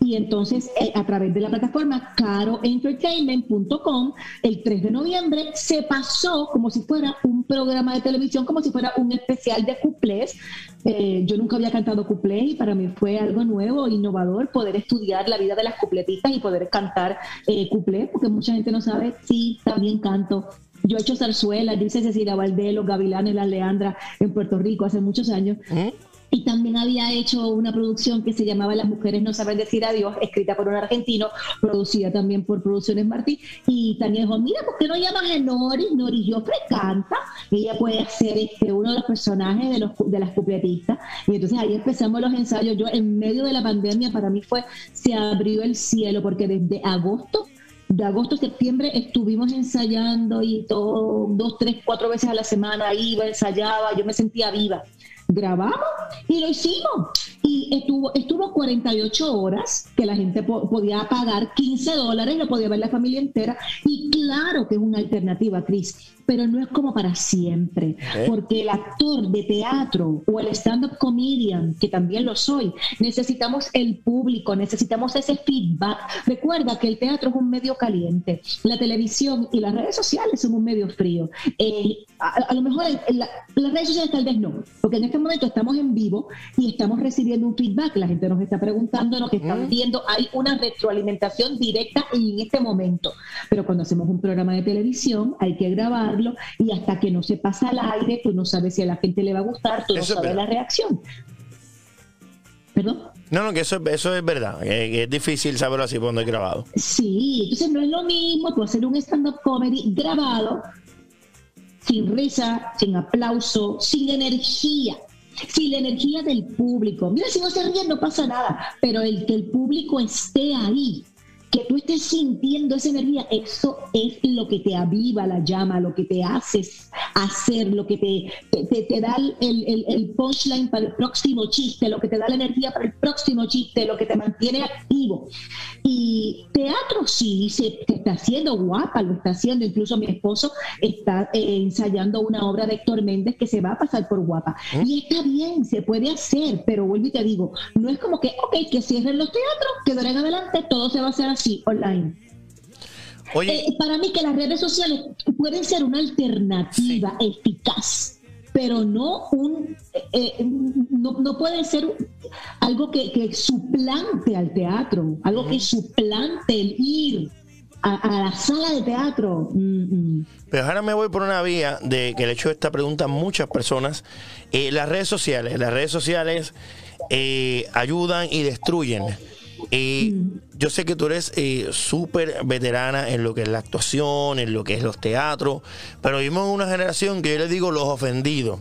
y entonces eh, a través de la plataforma caroentertainment.com el 3 de noviembre se pasó como si fuera un programa de televisión, como si fuera un especial de cuplés. Eh, yo nunca había cantado cuplés y para mí fue algo nuevo, innovador, poder estudiar la vida de las cupletistas y poder cantar eh, cuplés, porque mucha gente no sabe, sí, también canto, yo he hecho zarzuela, dice Cecilia Valdés, los Gavilanes, las Leandra en Puerto Rico hace muchos años. ¿Mm? Y también había hecho una producción que se llamaba Las mujeres no saben decir adiós, escrita por un argentino, producida también por Producciones Martí, y Tania dijo, mira, ¿por qué no llamas a Nori? Nori Joffre canta, ella puede ser este, uno de los personajes de, los, de las cupletistas, y entonces ahí empezamos los ensayos, yo en medio de la pandemia para mí fue, se abrió el cielo, porque desde agosto de agosto a septiembre estuvimos ensayando y todo, dos, tres, cuatro veces a la semana iba, ensayaba, yo me sentía viva grabamos y lo hicimos. Y estuvo, estuvo 48 horas que la gente podía pagar 15 dólares, lo podía ver la familia entera. Y claro que es una alternativa, Cris pero no es como para siempre, porque el actor de teatro o el stand-up comedian, que también lo soy, necesitamos el público, necesitamos ese feedback. Recuerda que el teatro es un medio caliente, la televisión y las redes sociales son un medio frío. Eh, a, lo mejor las redes sociales tal vez no, porque en este momento estamos en vivo y estamos recibiendo un feedback, la gente nos está preguntando lo que están viendo, hay una retroalimentación directa en este momento, pero cuando hacemos un programa de televisión hay que grabar y hasta que no se pasa al aire, tú no sabes si a la gente le va a gustar, tú no sabes la reacción. ¿Perdón? No, no, que eso, eso es verdad, que es difícil saberlo así cuando es grabado. Sí, entonces no es lo mismo tú hacer un stand-up comedy grabado, sin risa, sin aplauso, sin energía sin la energía del público. Mira, si no se ríe no pasa nada, pero el que el público esté ahí, que tú estés sintiendo esa energía, eso es lo que te aviva la llama, lo que te hace hacer, lo que te, te, te, da el, el, punchline para el próximo chiste, lo que te da la energía para el próximo chiste, lo que te mantiene activo. Y teatro sí, se está haciendo guapa, lo está haciendo, incluso mi esposo está eh, ensayando una obra de Héctor Méndez que se va a pasar por guapa. ¿Eh? Y está bien, se puede hacer, pero vuelvo y te digo, no es como que, ok, que cierren los teatros, que de adelante todo se va a hacer así online. Eh, para mí que las redes sociales pueden ser una alternativa eficaz, pero no un eh, eh, no, no, puede ser algo que, suplante al teatro, algo que suplante el ir a, la sala de teatro. Mm, mm. Pero ahora me voy por una vía de que le he hecho esta pregunta a muchas personas. las redes sociales, las redes sociales ayudan y destruyen y mm. yo sé que tú eres eh, súper veterana en lo que es la actuación, en lo que es los teatros, pero vivimos en una generación que yo le digo los ofendidos.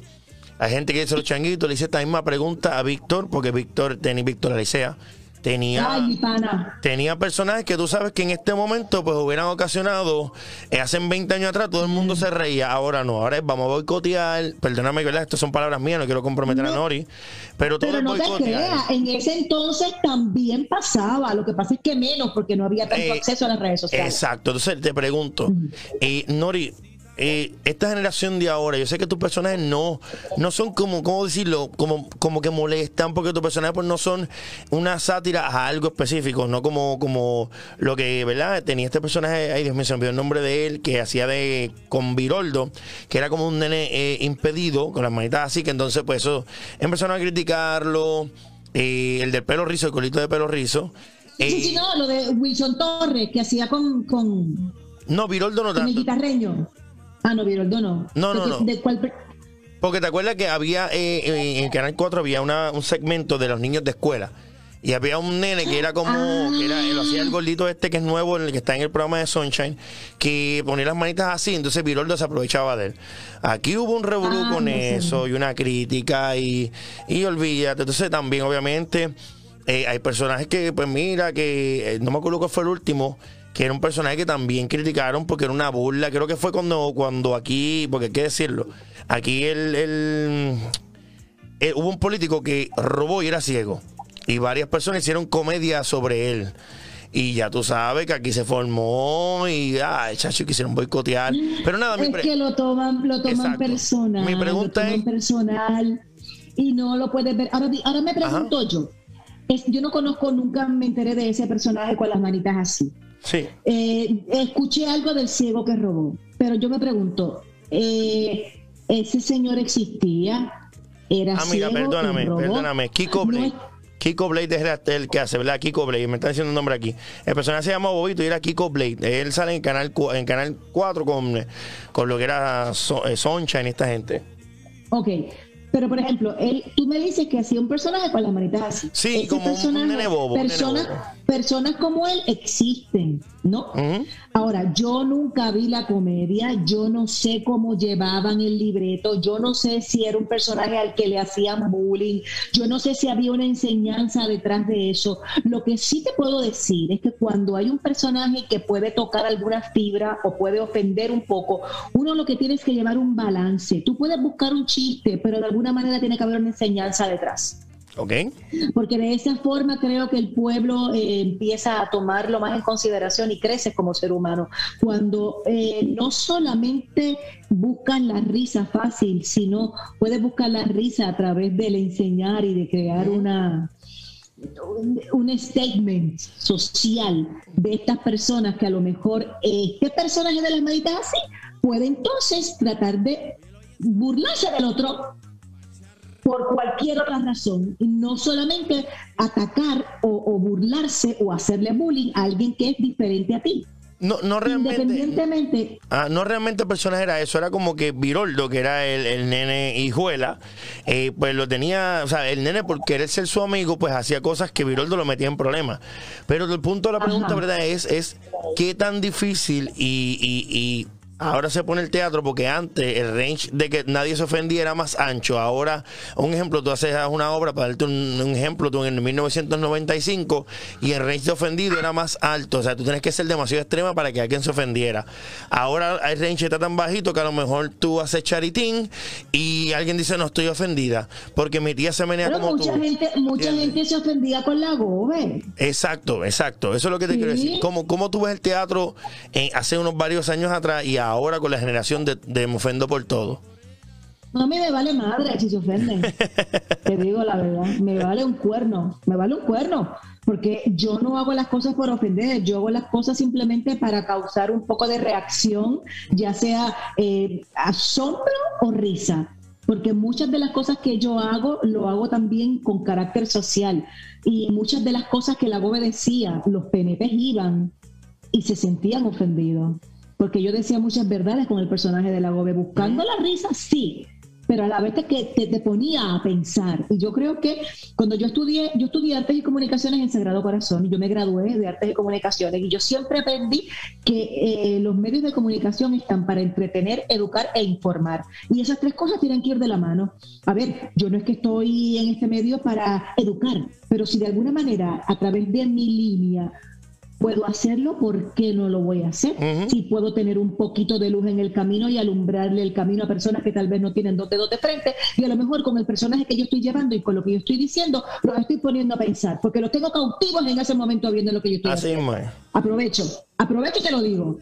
Hay gente que dice los changuitos, le hice esta misma pregunta a Víctor, porque Víctor, Tenis Víctor Alicea, tenía, Ay, tenía personajes que tú sabes que en este momento pues hubieran ocasionado, eh, hace 20 años atrás todo el mundo se reía, ahora no, ahora es vamos a boicotear, perdóname, ¿verdad? Estas son palabras mías, no quiero comprometer a No. Nori, pero todo Pero es no te boicotear. creas, en ese entonces también pasaba. Lo que pasa es que menos, porque no había tanto Eh, acceso a las redes sociales. Exacto, entonces te pregunto, eh, Nori, eh, esta generación de ahora, yo sé que tus personajes no, no son como, ¿cómo decirlo? Como, como que molestan porque tus personajes pues no son una sátira a algo específico, no como, como lo que, ¿verdad? Tenía este personaje, ay Dios mío, se me olvidó el nombre de él, que hacía de con Viroldo, que era como un nene eh, impedido, con las manitas así, que entonces pues eso, empezaron a criticarlo, eh, el del pelo rizo, el colito de pelo rizo. Sí, sí, eh, no, lo de Wilson Torres, que hacía con, con, no, Viroldo no con el tanto. guitarreño. Ah, no, Viroldo no. No, no, ¿De, no. de cuál Porque te acuerdas que había eh, eh, en Canal 4 había una- un segmento de los niños de escuela. Y había un nene que era como, Ah. que era, lo hacía el gordito este que es nuevo, el que está en el programa de Sunshine, que ponía las manitas así, entonces Viroldo se aprovechaba de él. Aquí hubo un revolú Ah, con no sé. eso y una crítica y, y olvídate. Entonces también, obviamente, eh, hay personajes que, pues mira, que eh, no me acuerdo cuál fue el último, que era un personaje que también criticaron porque era una burla. Creo que fue cuando, cuando aquí, porque hay que decirlo, aquí el, el- eh, hubo un político que robó y era ciego. Y varias personas hicieron comedia sobre él. Y ya tú sabes que aquí se formó y, ay, chacho, quisieron boicotear. Pero nada, mi Es que lo toman, lo toman Exacto. personal. Mi pregunta lo toman es- personal y no lo puedes ver. Ahora, ahora me pregunto yo. Es, yo no conozco, nunca me enteré de ese personaje con las manitas así. Sí. Eh, escuché algo del ciego que robó, pero yo me pregunto, eh, ¿ese señor existía? ¿Era Ah, mira, ciego? perdóname, robó? perdóname. Kiko No Blade. es- Kiko Blade es el- que hace, ¿verdad? Kiko Blade, me está diciendo un nombre aquí. El personaje se llama Bobito y era Kiko Blade. Él sale en Canal, en canal 4 con, con lo que era So- eh, Sunshine y esta gente. Ok, pero por ejemplo, él, tú me dices que hacía un personaje con las manitas así. Sí, Ese como un- nene bobo, un nene bobo. Personas como él existen, ¿no? Ahora, yo nunca vi la comedia, yo no sé cómo llevaban el libreto, yo no sé si era un personaje al que le hacían bullying, yo no sé si había una enseñanza detrás de eso. Lo que sí te puedo decir es que cuando hay un personaje que puede tocar alguna fibra o puede ofender un poco, uno lo que tiene es que llevar un balance. Tú puedes buscar un chiste, pero de alguna manera tiene que haber una enseñanza detrás ¿Ok? porque de esa forma creo que el pueblo eh, empieza a tomarlo más en consideración y crece como ser humano. Cuando eh, no solamente buscan la risa fácil, sino puedes buscar la risa a través del enseñar y de crear una un, statement social de estas personas que a lo mejor este personaje de las manitas así puede entonces tratar de burlarse del otro por cualquier otra razón y no solamente atacar o, o burlarse o hacerle bullying a alguien que es diferente a ti. No, no realmente. Independientemente, Ah, no realmente el personaje era eso, era como que Viroldo, que era el, el nene hijuela, eh, pues lo tenía, o sea, el nene por querer ser su amigo, pues hacía cosas que Viroldo lo metía en problemas. Pero el punto de la pregunta, Ajá. ¿verdad? Es, es qué tan difícil y, y- y ahora se pone el teatro, porque antes el range de que nadie se ofendía era más ancho. Ahora, un ejemplo, tú haces una obra, para darte un, un ejemplo, tú en el 1995, y el range de ofendido era más alto. O sea, tú tienes que ser demasiado extrema para que alguien se ofendiera. Ahora el range está tan bajito que a lo mejor tú haces charitín y alguien dice, no estoy ofendida, porque mi tía se menea pero como mucha tú. gente, mucha ¿Entiendes? gente se ofendía con la gobe. Exacto, exacto. Eso es lo que te Sí. quiero decir. ¿Cómo, ¿Cómo tú ves el teatro en- hace unos varios años atrás y ahora con la generación de, de Me Ofendo por Todo? No, me vale madre si se ofenden. Te digo la verdad, me vale un cuerno, me vale un cuerno, porque yo no hago las cosas por ofender, yo hago las cosas simplemente para causar un poco de reacción, ya sea eh, asombro o risa. Porque muchas de las cosas que yo hago, lo hago también con carácter social. Y muchas de las cosas que la GOBE decía, los PNP iban y se sentían ofendidos. Porque yo decía muchas verdades con el personaje de la GOBE, buscando la risa, sí, pero a la vez que te, te, ponía a pensar. Y yo creo que cuando yo estudié, yo estudié artes y comunicaciones en Sagrado Corazón, y yo me gradué de artes y comunicaciones, y yo siempre aprendí que eh, los medios de comunicación están para entretener, educar e informar. Y esas tres cosas tienen que ir de la mano. A ver, yo no es que estoy en este medio para educar, pero si de alguna manera a través de mi línea puedo hacerlo, ¿por qué no lo voy a hacer? Si puedo tener un poquito de luz en el camino y alumbrarle el camino a personas que tal vez no tienen dos dedos de frente y a lo mejor con el personaje que yo estoy llevando y con lo que yo estoy diciendo, los estoy poniendo a pensar, porque los tengo cautivos en ese momento viendo lo que yo estoy haciendo. Aprovecho, aprovecho y te lo digo.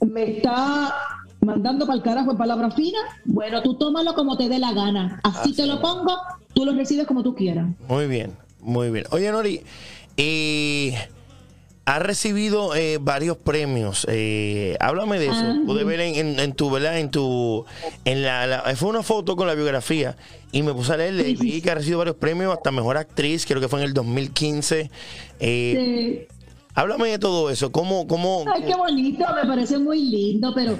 me está mandando para el carajo en palabras finas, bueno, tú tómalo como te dé la gana. Así, te lo pongo, tú lo recibes como tú quieras. Muy bien, muy bien. Oye, Nori, y... Ha recibido eh, varios premios. Eh, háblame de eso. Ah, Pude ver en, tu, ¿verdad? En tu, en la, fue una foto con la biografía y me puse a leer y vi que ha recibido varios premios, hasta mejor actriz, creo que fue en el 2015. Eh, háblame de todo eso. ¿Cómo, cómo, Ay, qué bonito, me parece muy lindo, pero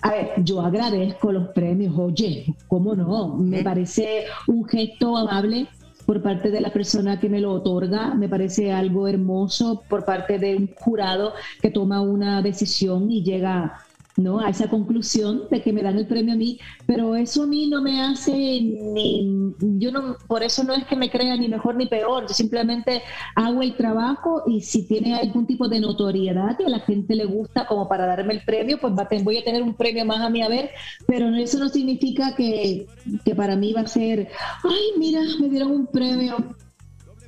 a ver, yo agradezco los premios, oye, ¿cómo no? Me parece un gesto amable por parte de la persona que me lo otorga. Me parece algo hermoso por parte de un jurado que toma una decisión y llega ¿no? a esa conclusión de que me dan el premio a mí, pero eso a mí no me hace ni, yo no, por eso no es que me crea ni mejor ni peor, yo simplemente hago el trabajo y si tiene algún tipo de notoriedad y a la gente le gusta como para darme el premio, pues voy a tener un premio más a mí a ver, pero eso no significa que, que para mí va a ser, ay, mira, me dieron un premio,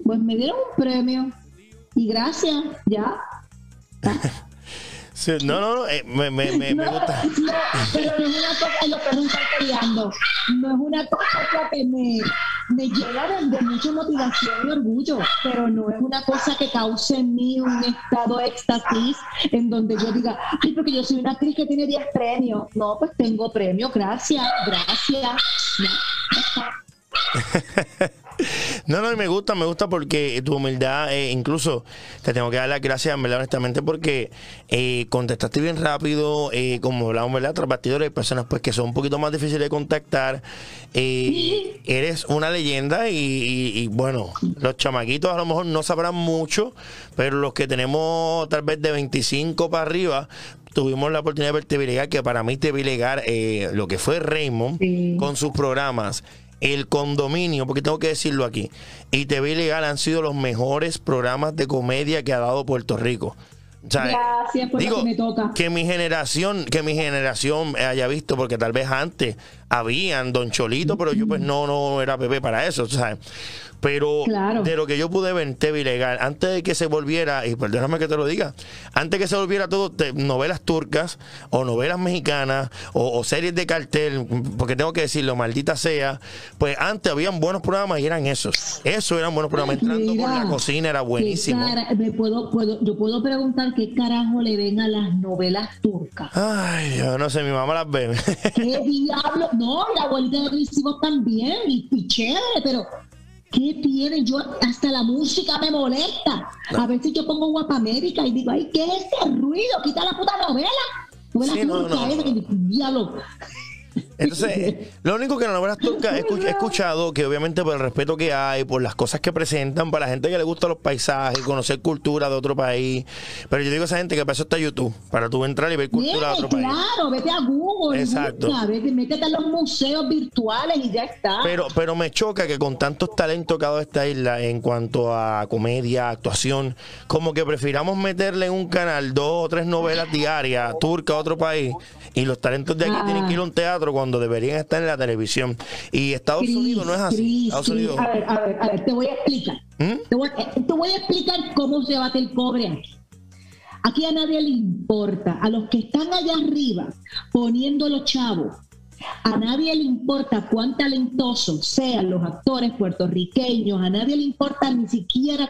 pues me dieron un premio y gracias, ya. no, no, no, eh, me, me, me, gusta. No, pero no es una cosa, lo que peleando, no es una cosa que me, me llena de, mucha motivación y orgullo, pero no es una cosa que cause en mí un estado de éxtasis en donde yo diga, ay, porque yo soy una actriz que tiene 10 premios. No, pues tengo premios, gracias, gracias. No, no, me gusta, me gusta porque tu humildad, eh, incluso te tengo que dar las gracias, verdad, honestamente, porque eh, contestaste bien rápido, eh, como hablamos, ¿verdad? Tras hay personas pues que son un poquito más difíciles de contactar. eres una leyenda y, bueno, los chamaquitos a lo mejor no sabrán mucho, pero los que tenemos tal vez de 25 para arriba, tuvimos la oportunidad de verte Vilegar, que para mí te Vilegar, lo que fue Raymond, con sus programas el condominio, porque tengo que decirlo aquí, y TV Legal han sido los mejores programas de comedia que ha dado Puerto Rico. Gracias por digo, que me toca. Que mi generación, que mi generación haya visto, porque tal vez antes habían Don Cholito, pero yo pues no, no era bebé para eso, ¿sabes? Pero de lo que yo pude ver en TV Legal, antes de que se volviera, y perdóname que te lo diga, antes que se volviera todo novelas turcas o novelas mexicanas o, series de cartel, porque tengo que decirlo, maldita sea, pues antes habían buenos programas y eran esos. Esos eran buenos programas. Entrando por la cocina era buenísimo. me puedo, puedo, yo puedo preguntar qué carajo le ven a las novelas turcas. Ay, yo no sé, mi mamá las ve. ¿Qué diablo? No, la abuelita de mis hijos también, y, y chévere, pero ¿Qué tiene? Yo hasta la música me molesta. A veces yo pongo Guapa América y digo, ay, ¿qué es ese ruido? Quita la puta novela. Sí, no, no. que, diablo. Entonces, lo único que en la novela turca he escuchado, que obviamente por el respeto que hay, por las cosas que presentan, para la gente que le gusta los paisajes, conocer cultura de otro país. Pero yo digo a esa gente que para eso está YouTube, para tú entrar y ver cultura de otro país. Claro, vete a Google, Exacto. métete a los museos virtuales y ya está. Pero, pero me choca que con tantos talentos cada esta isla en cuanto a comedia, actuación, como que prefiramos meterle en un canal dos o tres novelas diarias, turca a otro país, y los talentos de aquí tienen que ir a un teatro cuando deberían estar en la televisión. Y Estados Unidos no es así. Estados Unidos... A ver, a ver, a ver, te voy a explicar. ¿Mm? Te, voy, te, voy, a explicar cómo se bate el cobre aquí. Aquí a nadie le importa, a los que están allá arriba poniendo los chavos, a nadie le importa cuán talentosos sean los actores puertorriqueños, a nadie le importa ni siquiera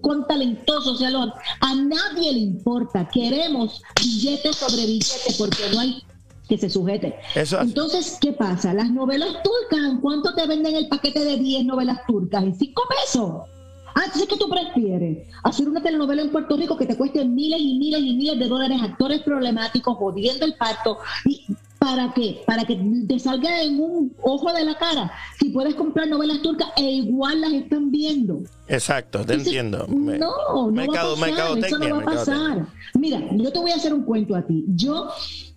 cuán talentosos sean los... A nadie le importa, queremos billetes sobre billetes porque no hay que se sujete. Entonces, ¿qué pasa? Las novelas turcas, ¿en cuánto te venden el paquete de 10 novelas turcas? ¿En 5 pesos? Ah, entonces, ¿qué tú prefieres? Hacer una telenovela en Puerto Rico que te cueste miles y miles y miles de dólares, actores problemáticos, jodiendo el pacto. Y ¿Para qué? Para que te salga en un ojo de la cara. Si puedes comprar novelas turcas e igual las están viendo. Exacto, te entiendo. No, no mercado, va a pasar, eso no va a pasar. Mira, yo te voy a hacer un cuento a ti. Yo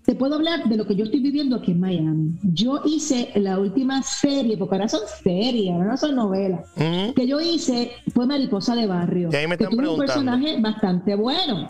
te puedo hablar de lo que yo estoy viviendo aquí en Miami. Yo hice la última serie, porque ahora son series, ahora no son novelas, que yo hice fue Mariposa de Barrio. Que ahí me están un personaje bastante bueno.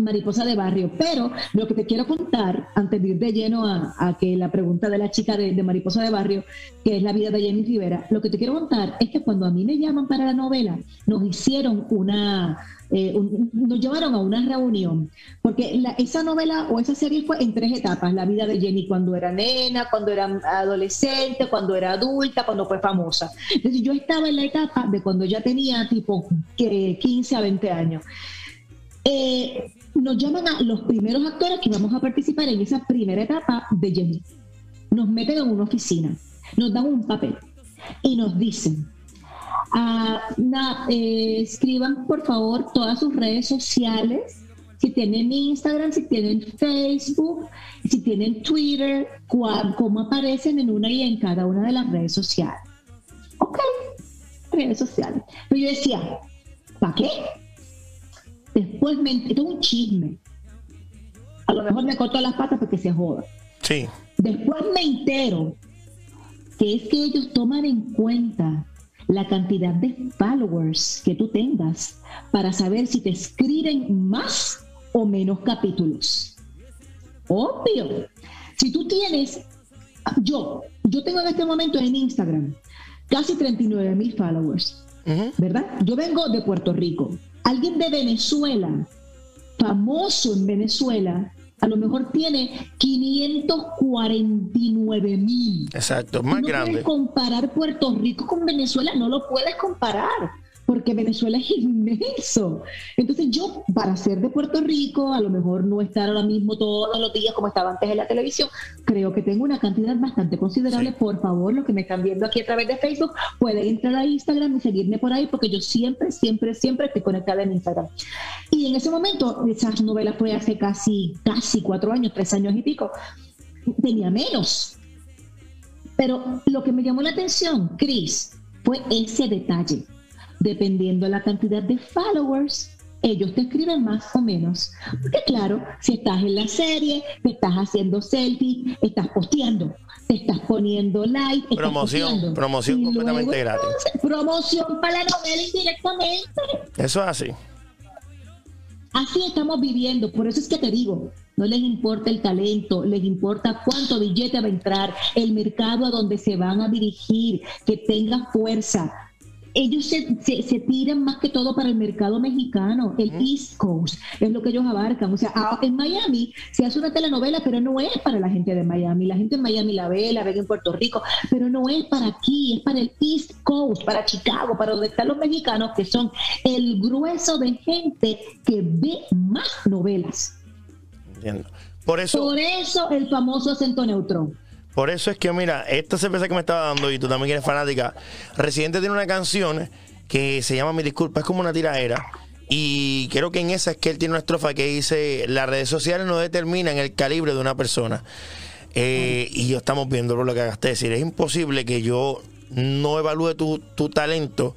Mariposa de Barrio. Pero lo que te quiero contar, antes de ir de lleno a, que la pregunta de la chica de, Mariposa de Barrio, que es la vida de Jenny Rivera, lo que te quiero contar es que cuando a mí me llaman para la novela, nos hicieron una, eh, nos llevaron a una reunión, porque esa novela o esa serie fue en tres etapas, la vida de Jenny cuando era nena, cuando era adolescente, cuando era adulta, cuando fue famosa. Entonces yo estaba en la etapa de cuando ya tenía tipo 15 a 20 años. Eh, nos llaman a los primeros actores que vamos a participar en esa primera etapa de Jenny. Nos meten en una oficina, nos dan un papel y nos dicen, ah, eh, escriban por favor todas sus redes sociales, si tienen Instagram, si tienen Facebook, si tienen Twitter, cómo aparecen en una y en cada una de las redes sociales. Ok, redes sociales. Pero yo decía, ¿para qué? Después me enteré un chisme. A lo mejor me cortó las patas porque se joda. Sí. Después me entero que es que ellos toman en cuenta la cantidad de followers que tú tengas para saber si te escriben más o menos capítulos. Obvio. Si tú tienes, yo, yo tengo en este momento en Instagram casi 39 mil followers, ¿verdad? Yo vengo de Puerto Rico alguien de Venezuela, famoso en Venezuela, a lo mejor tiene 549 mil. Exacto, más no grande. Puedes comparar Puerto Rico con Venezuela, no lo puedes comparar porque Venezuela es inmenso. Entonces yo, para ser de Puerto Rico, a lo mejor no estar ahora mismo todos los días como estaba antes en la televisión, creo que tengo una cantidad bastante considerable. Por favor, los que me están viendo aquí a través de Facebook, pueden entrar a Instagram y seguirme por ahí, porque yo siempre, siempre, siempre estoy conectada en Instagram. Y en ese momento, esas novelas fue hace casi, casi cuatro años, tres años y pico, tenía menos. Pero lo que me llamó la atención, Cris, fue ese detalle dependiendo de la cantidad de followers, ellos te escriben más o menos. Porque claro, si estás en la serie, te estás haciendo selfie, estás posteando, te estás poniendo like. Promoción, promoción completamente gratis. promoción para la novela indirectamente. Eso es así. Así estamos viviendo, por eso es que te digo, no les importa el talento, les importa cuánto billete va a entrar, el mercado a donde se van a dirigir, que tenga fuerza, ellos se, se, tiran más que todo para el mercado mexicano, el East Coast, es lo que ellos abarcan. O sea, en Miami se hace una telenovela, pero no es para la gente de Miami. La gente en Miami la ve, la ve en Puerto Rico, pero no es para aquí, es para el East Coast, para Chicago, para donde están los mexicanos, que son el grueso de gente que ve más novelas. Entiendo. Por eso, Por eso el famoso acento neutro. Por eso es que, mira, esta cerveza que me estaba dando, y tú también eres fanática, Residente tiene una canción que se llama Mi Disculpa, es como una tiraera. Y creo que en esa es que él tiene una estrofa que dice, las redes sociales no determinan el calibre de una persona. Eh, y yo estamos viendo lo que acabaste de decir. Es imposible que yo no evalúe tu, tu talento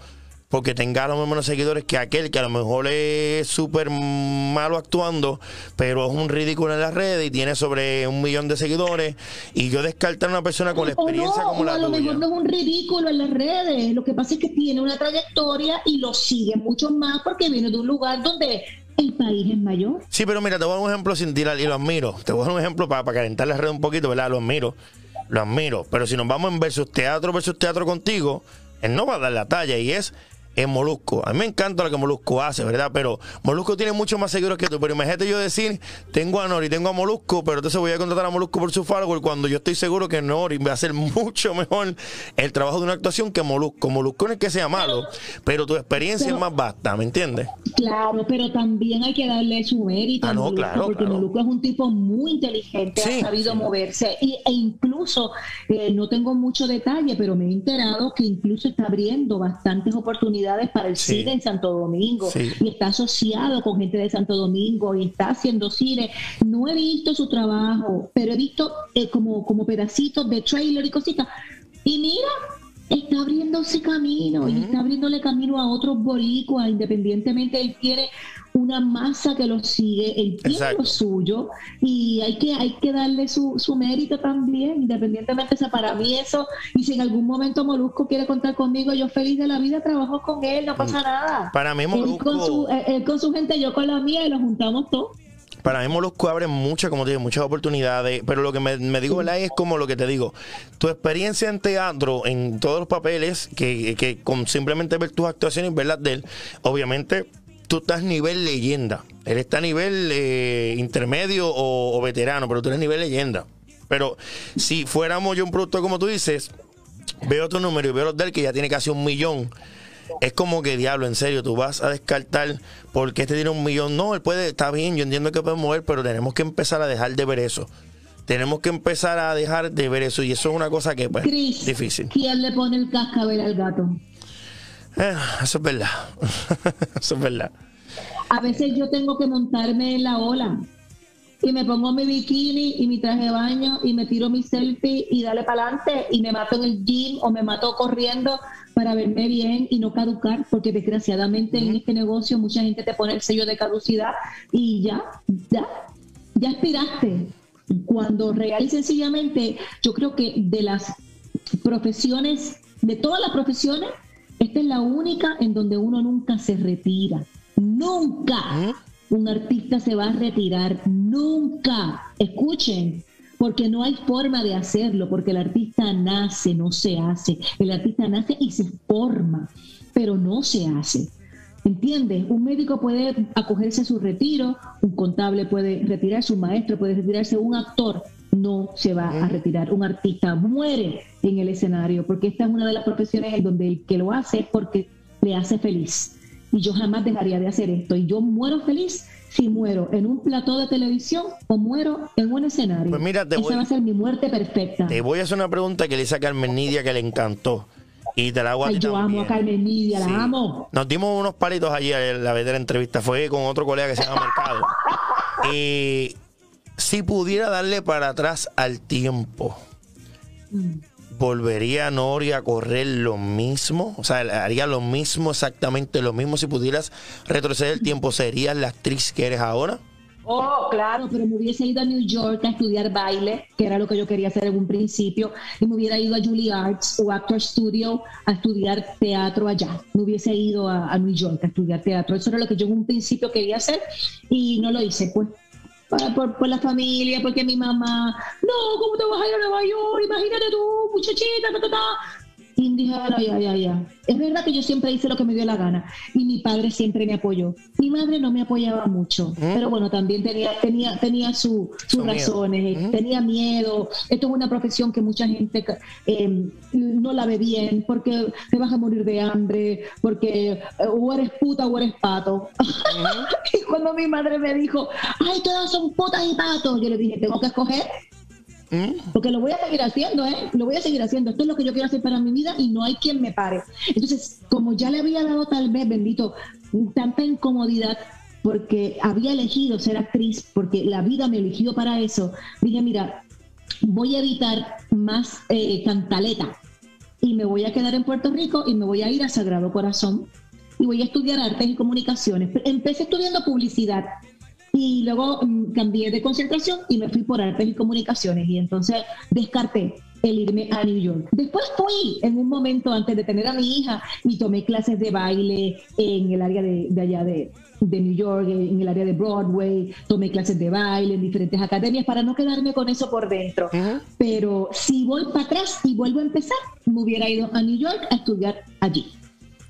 porque tenga los mismos seguidores que aquel que a lo mejor es súper malo actuando, pero es un ridículo en las redes y tiene sobre un millón de seguidores. Y yo descartar a una persona con la experiencia como la a lo mejor no es un ridículo en las redes. Lo que pasa es que tiene una trayectoria y lo sigue mucho más porque viene de un lugar donde el país es mayor. Sí, pero mira, te voy a dar un ejemplo sin tirar y lo admiro. Te voy a dar un ejemplo para, para calentar la red un poquito, ¿verdad? Lo admiro. Lo admiro. Pero si nos vamos en versus teatro versus teatro contigo, él no va a dar la talla y es en Molusco. A mí me encanta lo que Molusco hace, ¿verdad? Pero Molusco tiene mucho más seguidores que tú. Pero imagínate yo decir, tengo a Nori, tengo a Molusco, pero entonces voy a contratar a Molusco por su follower cuando yo estoy seguro que Nori va a hacer mucho mejor el trabajo de una actuación que Molusco. Molusco no es que sea malo, pero tu experiencia es más vasta, ¿me entiendes? Claro, pero también hay que darle su mérito. Ah, no, claro, porque Molusco es un tipo muy inteligente, ha sabido moverse. Y, e incluso, eh, no tengo mucho detalle, pero me he enterado que incluso está abriendo bastantes oportunidades oportunidades para el cine en Santo Domingo y está asociado con gente de Santo Domingo y está haciendo cine. No he visto su trabajo, pero he visto eh, como, como pedacitos de trailer y cositas. Y mira, está abriéndose camino y está abriéndole camino a otros boricuas, independientemente él quiere una masa que lo sigue, él tiene lo suyo y hay que, hay que darle su, su mérito también, independientemente sea para mí eso, y si en algún momento Molusco quiere contar conmigo, yo feliz de la vida, trabajo con él, no pasa nada. Para mí Molusco... Él con su, él con su gente, yo con la mía y lo juntamos todos. Para mí Molusco abre muchas, como te digo, muchas oportunidades, pero lo que me, digo, ¿verdad? Es como lo que te digo, tu experiencia en teatro, en todos los papeles, que, que con simplemente ver tus actuaciones, verlas de él, obviamente tú estás nivel leyenda. Él está a nivel eh, intermedio o, veterano, pero tú eres nivel leyenda. Pero si fuéramos yo un producto como tú dices, veo tu número y veo los de él que ya tiene casi un millón es como que diablo, en serio, tú vas a descartar porque este tiene un millón. No, él puede, está bien, yo entiendo que puede mover, pero tenemos que empezar a dejar de ver eso. Tenemos que empezar a dejar de ver eso y eso es una cosa que pues difícil. ¿Quién le pone el cascabel al gato? Eh, eso es verdad. eso es verdad. A veces yo tengo que montarme en la ola y me pongo mi bikini y mi traje de baño y me tiro mi selfie y dale para adelante y me mato en el gym o me mato corriendo para verme bien y no caducar, porque desgraciadamente en este negocio mucha gente te pone el sello de caducidad y ya, ya, ya aspiraste. Cuando real y sencillamente, yo creo que de las profesiones, de todas las profesiones, esta es la única en donde uno nunca se retira. Nunca un artista se va a retirar. Nunca. Escuchen, porque no hay forma de hacerlo, porque el artista nace, no se hace. El artista nace y se forma, pero no se hace. ¿Entiendes? Un médico puede acogerse a su retiro, un contable puede retirarse, un maestro puede retirarse, un actor no se va a retirar. Un artista muere en el escenario, porque esta es una de las profesiones en donde el que lo hace es porque le hace feliz. Y yo jamás dejaría de hacer esto. Y yo muero feliz si muero en un plató de televisión o muero en un escenario. Pues mira, Esa va a ser mi muerte perfecta. Te voy a hacer una pregunta que le hice a Carmen Nidia que le encantó. Y te la hago a Ay, yo amo a Carmen Nidia, la amo. Nos dimos unos palitos allí a la vez de la entrevista. Fue con otro colega que se llama Mercado. y si pudiera darle para atrás al tiempo. ¿volvería Nori a correr lo mismo? O sea, ¿haría lo mismo, exactamente lo mismo? Si pudieras retroceder el tiempo, ¿serías la actriz que eres ahora? Oh, claro, pero me hubiese ido a New York a estudiar baile, que era lo que yo quería hacer en un principio, y me hubiera ido a Julie Arts o Actor Studio a estudiar teatro allá. Me hubiese ido a, New York a estudiar teatro. Eso era lo que yo en un principio quería hacer y no lo hice, pues. Por, por, la familia, porque mi mamá, no, ¿cómo te vas a ir a Nueva York? Imagínate tú, muchachita, ta, ta, ta. Y dije, Es verdad que yo siempre hice lo que me dio la gana y mi padre siempre me apoyó. Mi madre no me apoyaba mucho, pero bueno, también tenía, tenía, tenía sus razones, tenía miedo. Esto es una profesión que mucha gente eh, no la ve bien porque te vas a morir de hambre, porque eh, o eres puta o eres pato. y cuando mi madre me dijo, ay, todas son putas y patos, yo le dije, tengo que escoger porque lo voy a seguir haciendo, ¿eh? Lo voy a seguir haciendo. Esto es lo que yo quiero hacer para mi vida y no hay quien me pare. Entonces, como ya le había dado tal vez, bendito, tanta incomodidad porque había elegido ser actriz, porque la vida me eligió para eso, dije, mira, voy a evitar más eh, cantaleta y me voy a quedar en Puerto Rico y me voy a ir a Sagrado Corazón y voy a estudiar artes y comunicaciones. Empecé estudiando publicidad y luego mm, cambié de concentración y me fui por artes y comunicaciones y entonces descarté el irme a New York. Después fui en un momento antes de tener a mi hija y tomé clases de baile en el área de, allá de, New York, en el área de Broadway, tomé clases de baile en diferentes academias para no quedarme con eso por dentro. Pero si voy para atrás y vuelvo a empezar, me hubiera ido a New York a estudiar allí.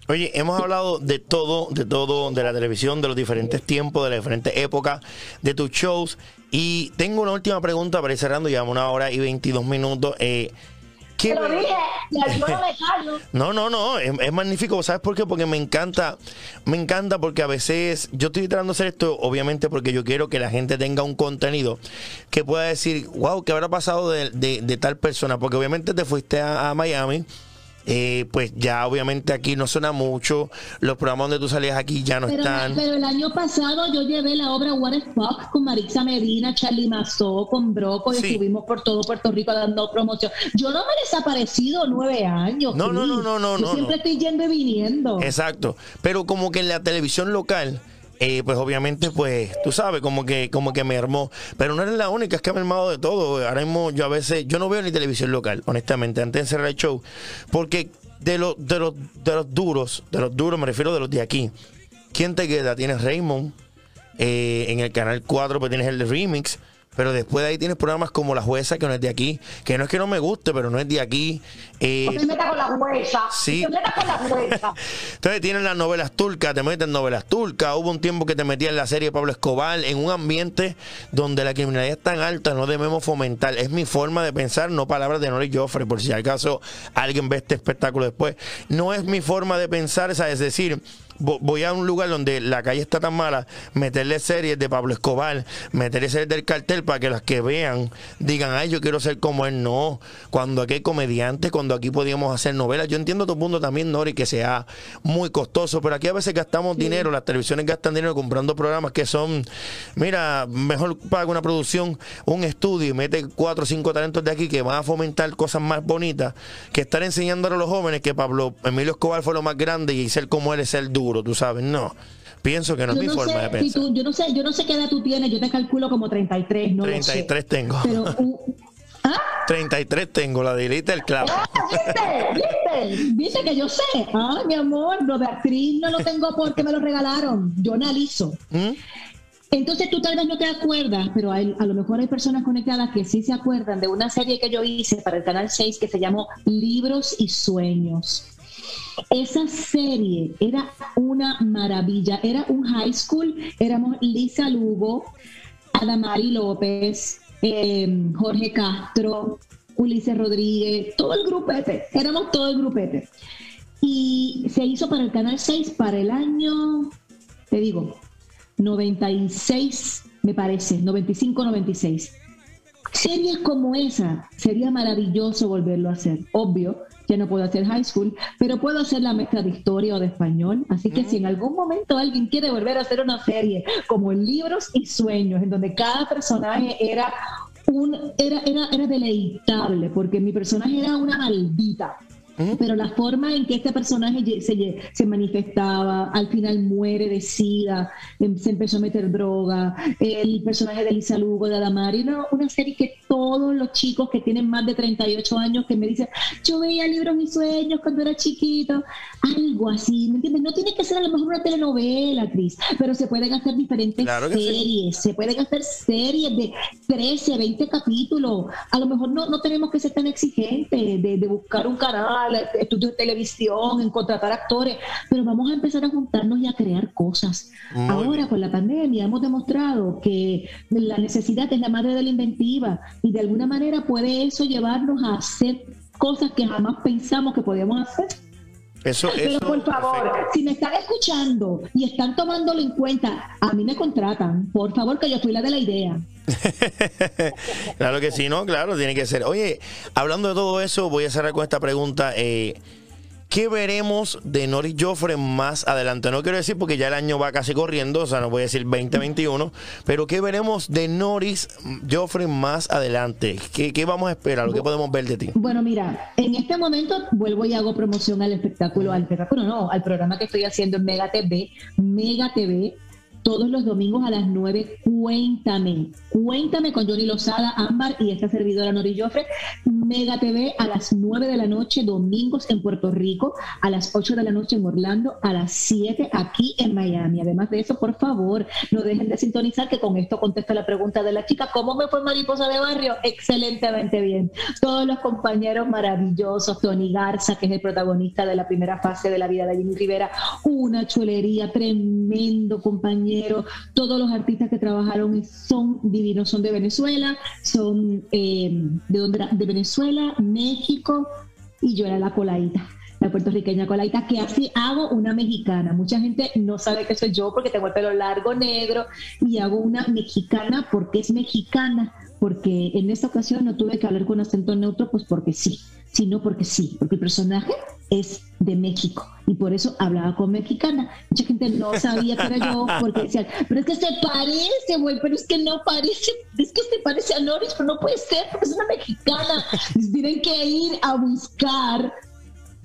Oye, hemos hablado de todo, de todo, de la televisión, de los diferentes tiempos, de las diferentes épocas, de tus shows. Y tengo una última pregunta para ir cerrando, llevamos una hora y 22 minutos. Eh, ¿qué lo dije, no, no, no, es, magnífico, ¿sabes por qué? Porque me encanta, me encanta porque a veces yo estoy tratando de hacer esto, obviamente porque yo quiero que la gente tenga un contenido que pueda decir, wow, ¿qué habrá pasado de, tal persona? Porque obviamente te fuiste a Miami eh, pues ya obviamente aquí no suena mucho, los programas donde tú salías aquí ya no están. Pero el año pasado yo llevé la obra What the Fuck con Marixa Medina, Charlie Mazó, con Broco, y estuvimos por todo Puerto Rico dando promoción. Yo no me he desaparecido nueve años. No, no, no, no, no. Yo siempre estoy yendo y viniendo. Exacto, pero como que en la televisión local eh, pues obviamente, pues, tú sabes, como que, como que me armó. Pero no eres la única, es que me he armado de todo. Ahora mismo yo a veces, yo no veo ni televisión local, honestamente, antes de cerrar el show. Porque de los, de los, de los duros, de los duros me refiero de los de aquí. ¿Quién te queda? Tienes Raymond. Eh, en el canal 4 pues tienes el remix. Pero después de ahí tienes programas como La Jueza, que no es de aquí, que no es que no me guste, pero no es de aquí. Eh, no te metas con la jueza. Sí. No te metas con la jueza. Entonces tienes las novelas turcas, te meten novelas turcas. Hubo un tiempo que te metías en la serie Pablo Escobar, en un ambiente donde la criminalidad es tan alta, no debemos fomentar. Es mi forma de pensar, no palabras de Nori Joffre, por si acaso alguien ve este espectáculo después. No es mi forma de pensar, es decir, voy a un lugar donde la calle está tan mala, meterle series de Pablo Escobar, meterle series del cartel para que las que vean digan, ay, yo quiero ser como él. No, cuando aquí hay comediantes, cuando aquí podíamos hacer novelas. Yo entiendo tu punto también, Nori, que sea muy costoso, pero aquí a veces gastamos dinero, las televisiones gastan dinero comprando programas que son, mira, mejor paga una producción, un estudio y mete cuatro o cinco talentos de aquí que van a fomentar cosas más bonitas que estar enseñándole a los jóvenes que Pablo Emilio Escobar fue lo más grande y ser como él es el duro tú sabes, no. Pienso que no es mi forma de pensar. yo, no sé, yo no sé qué edad tú tienes, yo te calculo como 33, no 33 tengo. Pero, 33 tengo, la de el clavo. Ah, ¿Viste? ¿Viste? Dice que yo sé. Ah, mi amor, lo de actriz no lo tengo porque me lo regalaron. Yo analizo. ¿Mm? Entonces tú tal vez no te acuerdas, pero a lo mejor hay personas conectadas que sí se acuerdan de una serie que yo hice para el Canal 6 que se llamó Libros y Sueños. Esa serie era una maravilla, era un high school, éramos Lisa Lugo, Adamari López, em, Jorge Castro, Ulises Rodríguez, todo el grupete, éramos todo el grupete. Y se hizo para el Canal 6 para el año, te digo, 96, me parece, 95-96. Series como esa, sería maravilloso volverlo a hacer, obvio, ya no puedo hacer high school, pero puedo hacer la mezcla de historia o de español. Así que si en algún momento alguien quiere volver a hacer una serie como en Libros y Sueños, en donde cada personaje era un era, era, era deleitable, porque mi personaje era una maldita. Pero la forma en que este personaje se, manifestaba, al final muere de sida, em, se empezó a meter droga, el personaje de Lisa Lugo, de Adamari, una, una serie que todos los chicos que tienen más de 38 años que me dicen, yo veía libros mis sueños cuando era chiquito, algo así, ¿me entiendes? No tiene que ser a lo mejor una telenovela, Cris, pero se pueden hacer diferentes series, se pueden hacer series de 13, 20 capítulos, a lo mejor no, no tenemos que ser tan exigentes de, de buscar un canal estudios de televisión, en contratar actores, pero vamos a empezar a juntarnos y a crear cosas. Ahora, con la pandemia, hemos demostrado que la necesidad es la madre de la inventiva y de alguna manera puede eso llevarnos a hacer cosas que jamás pensamos que podíamos hacer. Eso, Pero por favor, si me están escuchando y están tomándolo en cuenta, a mí me contratan. Por favor, que yo fui la de la idea. claro que sí, ¿no? Claro, tiene que ser. Oye, hablando de todo eso, voy a cerrar con esta pregunta. Eh, ¿Qué veremos de Norris Joffre más adelante? No quiero decir porque ya el año va casi corriendo, o sea, no voy a decir 2021, pero ¿qué veremos de Norris Joffre más adelante? ¿Qué, ¿Qué, vamos a esperar? ¿Qué podemos ver de ti? Bueno, mira, en este momento vuelvo y hago promoción al espectáculo, al espectáculo no, al programa que estoy haciendo en Mega TV, Mega TV todos los domingos a las 9. Cuéntame, cuéntame con Johnny Lozada, Ámbar y esta servidora Nori Joffre. Mega TV a las 9 de la noche, domingos en Puerto Rico, a las 8 de la noche en Orlando, a las 7 aquí en Miami. Además de eso, por favor, no dejen de sintonizar que con esto contesto la pregunta de la chica, ¿cómo me fue Mariposa de Barrio? Excelentemente bien. Todos los compañeros maravillosos, Tony Garza, que es el protagonista de la primera fase de la vida de Jimmy Rivera, una chulería, tremendo compañero. Todos los artistas que trabajaron son divinos, son de Venezuela, son eh, de, donde, de Venezuela México y yo era la coladita la puertorriqueña coladita, que así hago una mexicana. Mucha gente no sabe que soy yo porque tengo el pelo largo, negro, y hago una mexicana porque es mexicana, porque en esta ocasión no tuve que hablar con acento neutro, pues porque sí sino porque sí, porque el personaje es de México y por eso hablaba con mexicana. Mucha gente no sabía que era yo porque decían, pero es que se parece, güey, pero es que no parece, es que se parece a Norris, pero no puede ser porque es una mexicana. Tienen que ir a buscar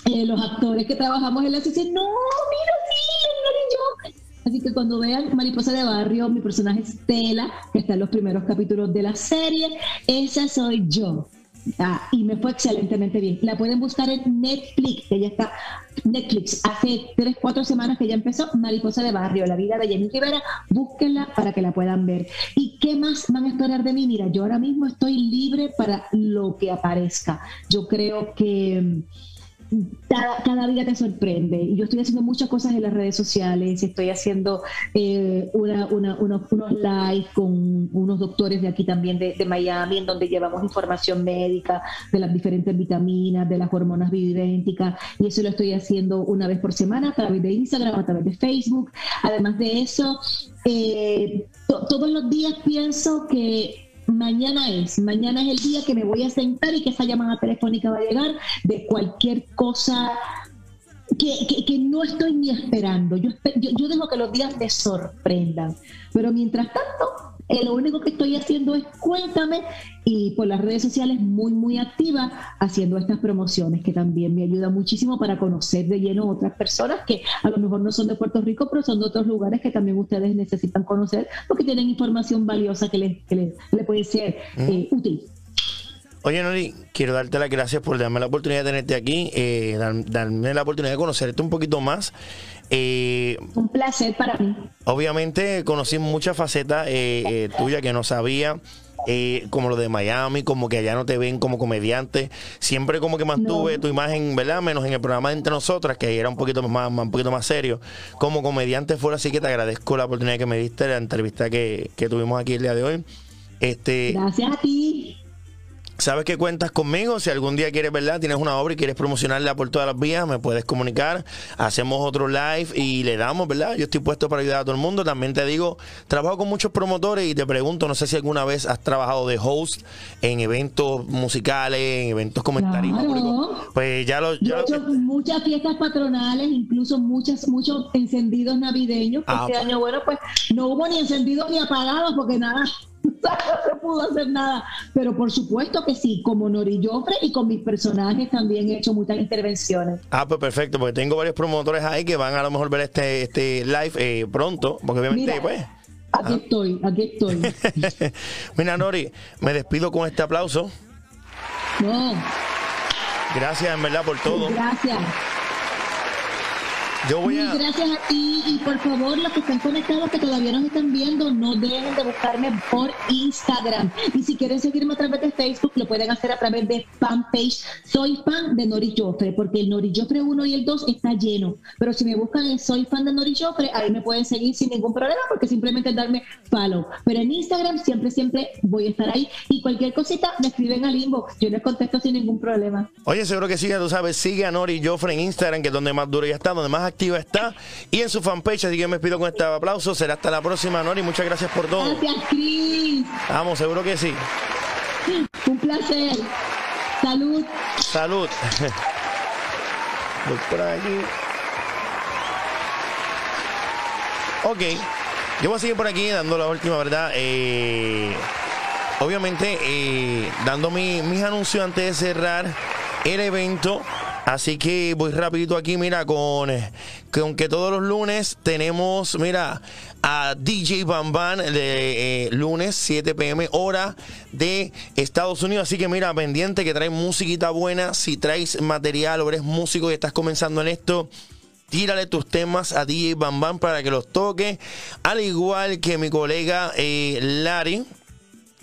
eh, los actores que trabajamos en la dicen, no, mira, sí, Norris yo. Así que cuando vean Mariposa de Barrio, mi personaje es Stella, que está en los primeros capítulos de la serie, esa soy yo. Ah, y me fue excelentemente bien. La pueden buscar en Netflix, que ya está. Netflix, hace tres, cuatro semanas que ya empezó Mariposa de Barrio, la vida de Jenny Rivera. Búsquenla para que la puedan ver. ¿Y qué más van a esperar de mí? Mira, yo ahora mismo estoy libre para lo que aparezca. Yo creo que cada, cada, día te sorprende. Y yo estoy haciendo muchas cosas en las redes sociales, estoy haciendo eh, una, una, unos, unos live con unos doctores de aquí también de, de, Miami, en donde llevamos información médica de las diferentes vitaminas, de las hormonas bioidénticas, y eso lo estoy haciendo una vez por semana a través de Instagram, a través de Facebook. Además de eso, eh, todos los días pienso que mañana es, mañana es el día que me voy a sentar y que esa llamada telefónica va a llegar de cualquier cosa que, que, no estoy ni esperando. Yo, yo, yo, dejo que los días me sorprendan. Pero mientras tanto, eh, lo único que estoy haciendo es cuéntame y por las redes sociales muy, muy activa haciendo estas promociones que también me ayuda muchísimo para conocer de lleno otras personas que a lo mejor no son de Puerto Rico, pero son de otros lugares que también ustedes necesitan conocer porque tienen información valiosa que les, que les, puede ser eh, útil. Oye, Nori, quiero darte las gracias por darme la oportunidad de tenerte aquí, eh, darme la oportunidad de conocerte un poquito más. Eh, un placer para mí. Obviamente conocí muchas facetas eh, tuyas que no sabía. como lo de Miami, como que allá no te ven como comediante. Siempre como que mantuve tu imagen, ¿verdad? Menos en el programa Entre Nosotras, que era un poquito más, un poquito más serio. Como comediante fuera, así que te agradezco la oportunidad que me diste, la entrevista que, que tuvimos aquí el día de hoy. Este, Gracias a ti. Sabes que cuentas conmigo. Si algún día quieres, ¿verdad? Tienes una obra y quieres promocionarla por todas las vías, me puedes comunicar. Hacemos otro live y le damos, ¿verdad? Yo estoy puesto para ayudar a todo el mundo. También te digo, trabajo con muchos promotores y te pregunto, no sé si alguna vez has trabajado de host en eventos musicales, en eventos comentaristas. Pues ya lo. Ya he hecho muchas fiestas patronales, incluso muchas, muchos encendidos navideños. Ah, este año, bueno, pues no hubo ni encendidos ni apagados porque nada no se pudo hacer nada. Pero por supuesto que sí, como Nori Joffre y con mis personajes también he hecho muchas intervenciones. Ah, pues perfecto, porque tengo varios promotores ahí que van a lo mejor ver este, este live eh, pronto, porque obviamente, pues. Aquí estoy, aquí estoy. Mira, Nori, me despido con este aplauso. No. Gracias, en verdad, por todo. Gracias. Yo voy a... Gracias a ti y por favor los que están conectados que todavía nos están viendo no dejen de buscarme por Instagram. Y si quieren seguirme a través de Facebook lo pueden hacer a través de fanpage Soy fan de Nori Joffre porque el Nori Joffre 1 y el 2 está lleno. Pero si me buscan en Soy fan de Nori Joffre ahí me pueden seguir sin ningún problema porque simplemente darme follow. Pero en Instagram siempre siempre voy a estar ahí. Y cualquier cosita me escriben al inbox. Yo les contesto sin ningún problema. Oye seguro que sí tú sabes sigue a Nori Joffre en Instagram que es donde más duro ya está donde más activa está y en su fanpage. Así que me pido con este aplauso. Será hasta la próxima, Nori. Muchas gracias por todo. Gracias, Cris. Vamos, seguro que sí. Un placer. Salud. Salud. Voy por aquí. Ok. Yo voy a seguir por aquí dando la última, ¿verdad? Eh, obviamente, eh, dando mis anuncios antes de cerrar el evento. Así que voy rapidito aquí, mira, con, con que todos los lunes tenemos, mira, a DJ Bam Bam de eh, lunes 7 pm hora de Estados Unidos. Así que mira, pendiente que trae musiquita buena. Si traes material o eres músico y estás comenzando en esto, tírale tus temas a DJ Bam Bam para que los toque. Al igual que mi colega eh, Larry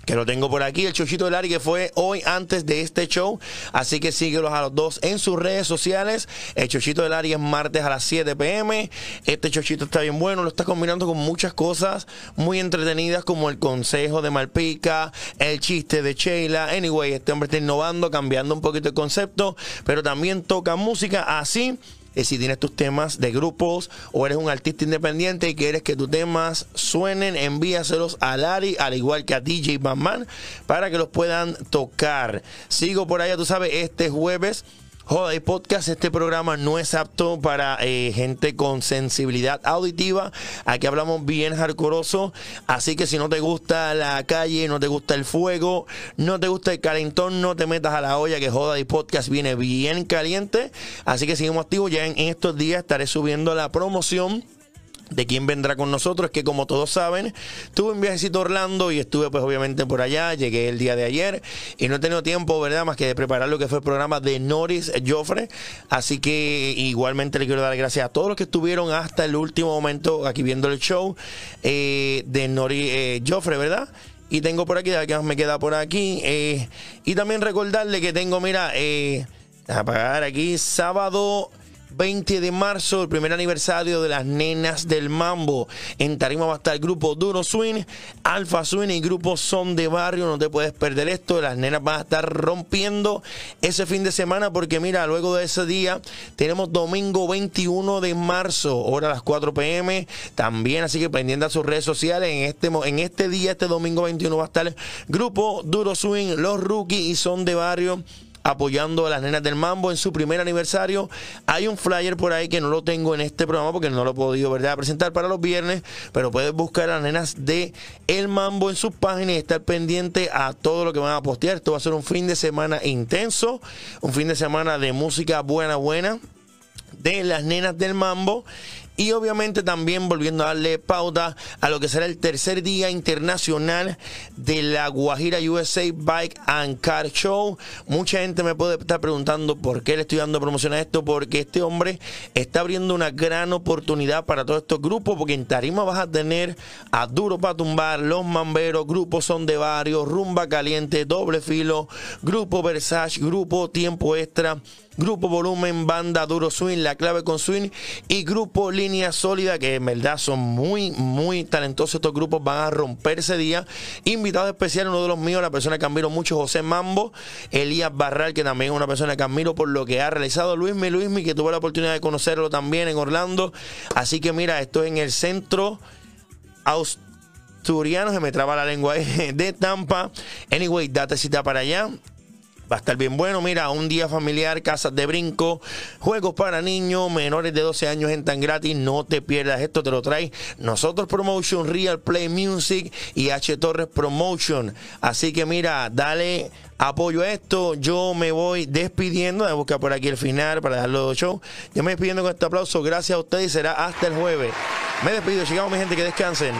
que lo tengo por aquí, el Chochito del Ari, que fue hoy antes de este show. Así que síguelos a los dos en sus redes sociales. El Chochito del Ari es martes a las 7 pm. Este Chochito está bien bueno, lo está combinando con muchas cosas muy entretenidas, como el consejo de Malpica, el chiste de Sheila. Anyway, este hombre está innovando, cambiando un poquito el concepto, pero también toca música así eh, si tienes tus temas de grupos o eres un artista independiente y quieres que tus temas suenen, envíaselos a Lari, al igual que a DJ Batman, para que los puedan tocar. Sigo por allá, tú sabes, este jueves Joda y Podcast, este programa no es apto para eh, gente con sensibilidad auditiva. Aquí hablamos bien hardcoreoso. Así que si no te gusta la calle, no te gusta el fuego, no te gusta el calentón, no te metas a la olla que Joda Podcast viene bien caliente. Así que seguimos activos. Ya en estos días estaré subiendo la promoción de quién vendrá con nosotros, que como todos saben, tuve un viajecito a Orlando y estuve pues obviamente por allá, llegué el día de ayer y no he tenido tiempo, ¿verdad? Más que de preparar lo que fue el programa de Norris Joffre, así que igualmente le quiero dar gracias a todos los que estuvieron hasta el último momento aquí viendo el show eh, de Norris eh, Joffre, ¿verdad? Y tengo por aquí, que me queda por aquí, eh, y también recordarle que tengo, mira, eh, a aquí sábado 20 de marzo, el primer aniversario de las nenas del mambo. En Tarima va a estar el grupo Duro Swing, Alfa Swing y grupo Son de Barrio. No te puedes perder esto. Las nenas van a estar rompiendo ese fin de semana porque mira, luego de ese día tenemos domingo 21 de marzo, hora a las 4 pm. También, así que pendiente a sus redes sociales. En este, en este día, este domingo 21 va a estar el grupo Duro Swing, Los Rookies y Son de Barrio apoyando a las nenas del mambo en su primer aniversario. Hay un flyer por ahí que no lo tengo en este programa porque no lo he podido ¿verdad? presentar para los viernes, pero puedes buscar a las nenas de El Mambo en sus páginas y estar pendiente a todo lo que van a postear. Esto va a ser un fin de semana intenso, un fin de semana de música buena, buena de las nenas del mambo y obviamente también volviendo a darle pauta a lo que será el tercer día internacional de la Guajira USA Bike and Car Show. Mucha gente me puede estar preguntando por qué le estoy dando promoción a esto, porque este hombre está abriendo una gran oportunidad para todos estos grupos, porque en Tarima vas a tener a Duro para tumbar, Los Mamberos, Grupos Son de Varios, Rumba Caliente, Doble Filo, Grupo Versace, Grupo Tiempo Extra. Grupo Volumen, Banda Duro Swing, La Clave con Swing y Grupo Línea Sólida, que en verdad son muy, muy talentosos. Estos grupos van a romper ese día. Invitado especial, uno de los míos, la persona que admiro mucho, José Mambo, Elías Barral, que también es una persona que admiro por lo que ha realizado. Luismi, Luismi, que tuve la oportunidad de conocerlo también en Orlando. Así que mira, esto es en el centro asturiano, se me traba la lengua de Tampa. Anyway, date cita para allá. Va a estar bien bueno. Mira, un día familiar, casas de brinco, juegos para niños, menores de 12 años entran gratis. No te pierdas esto, te lo trae nosotros Promotion, Real Play Music y H Torres Promotion. Así que mira, dale apoyo a esto. Yo me voy despidiendo. de buscar por aquí el final para darlo show. Yo me despidiendo con este aplauso. Gracias a ustedes y será hasta el jueves. Me despido. Llegamos, mi gente, que descansen.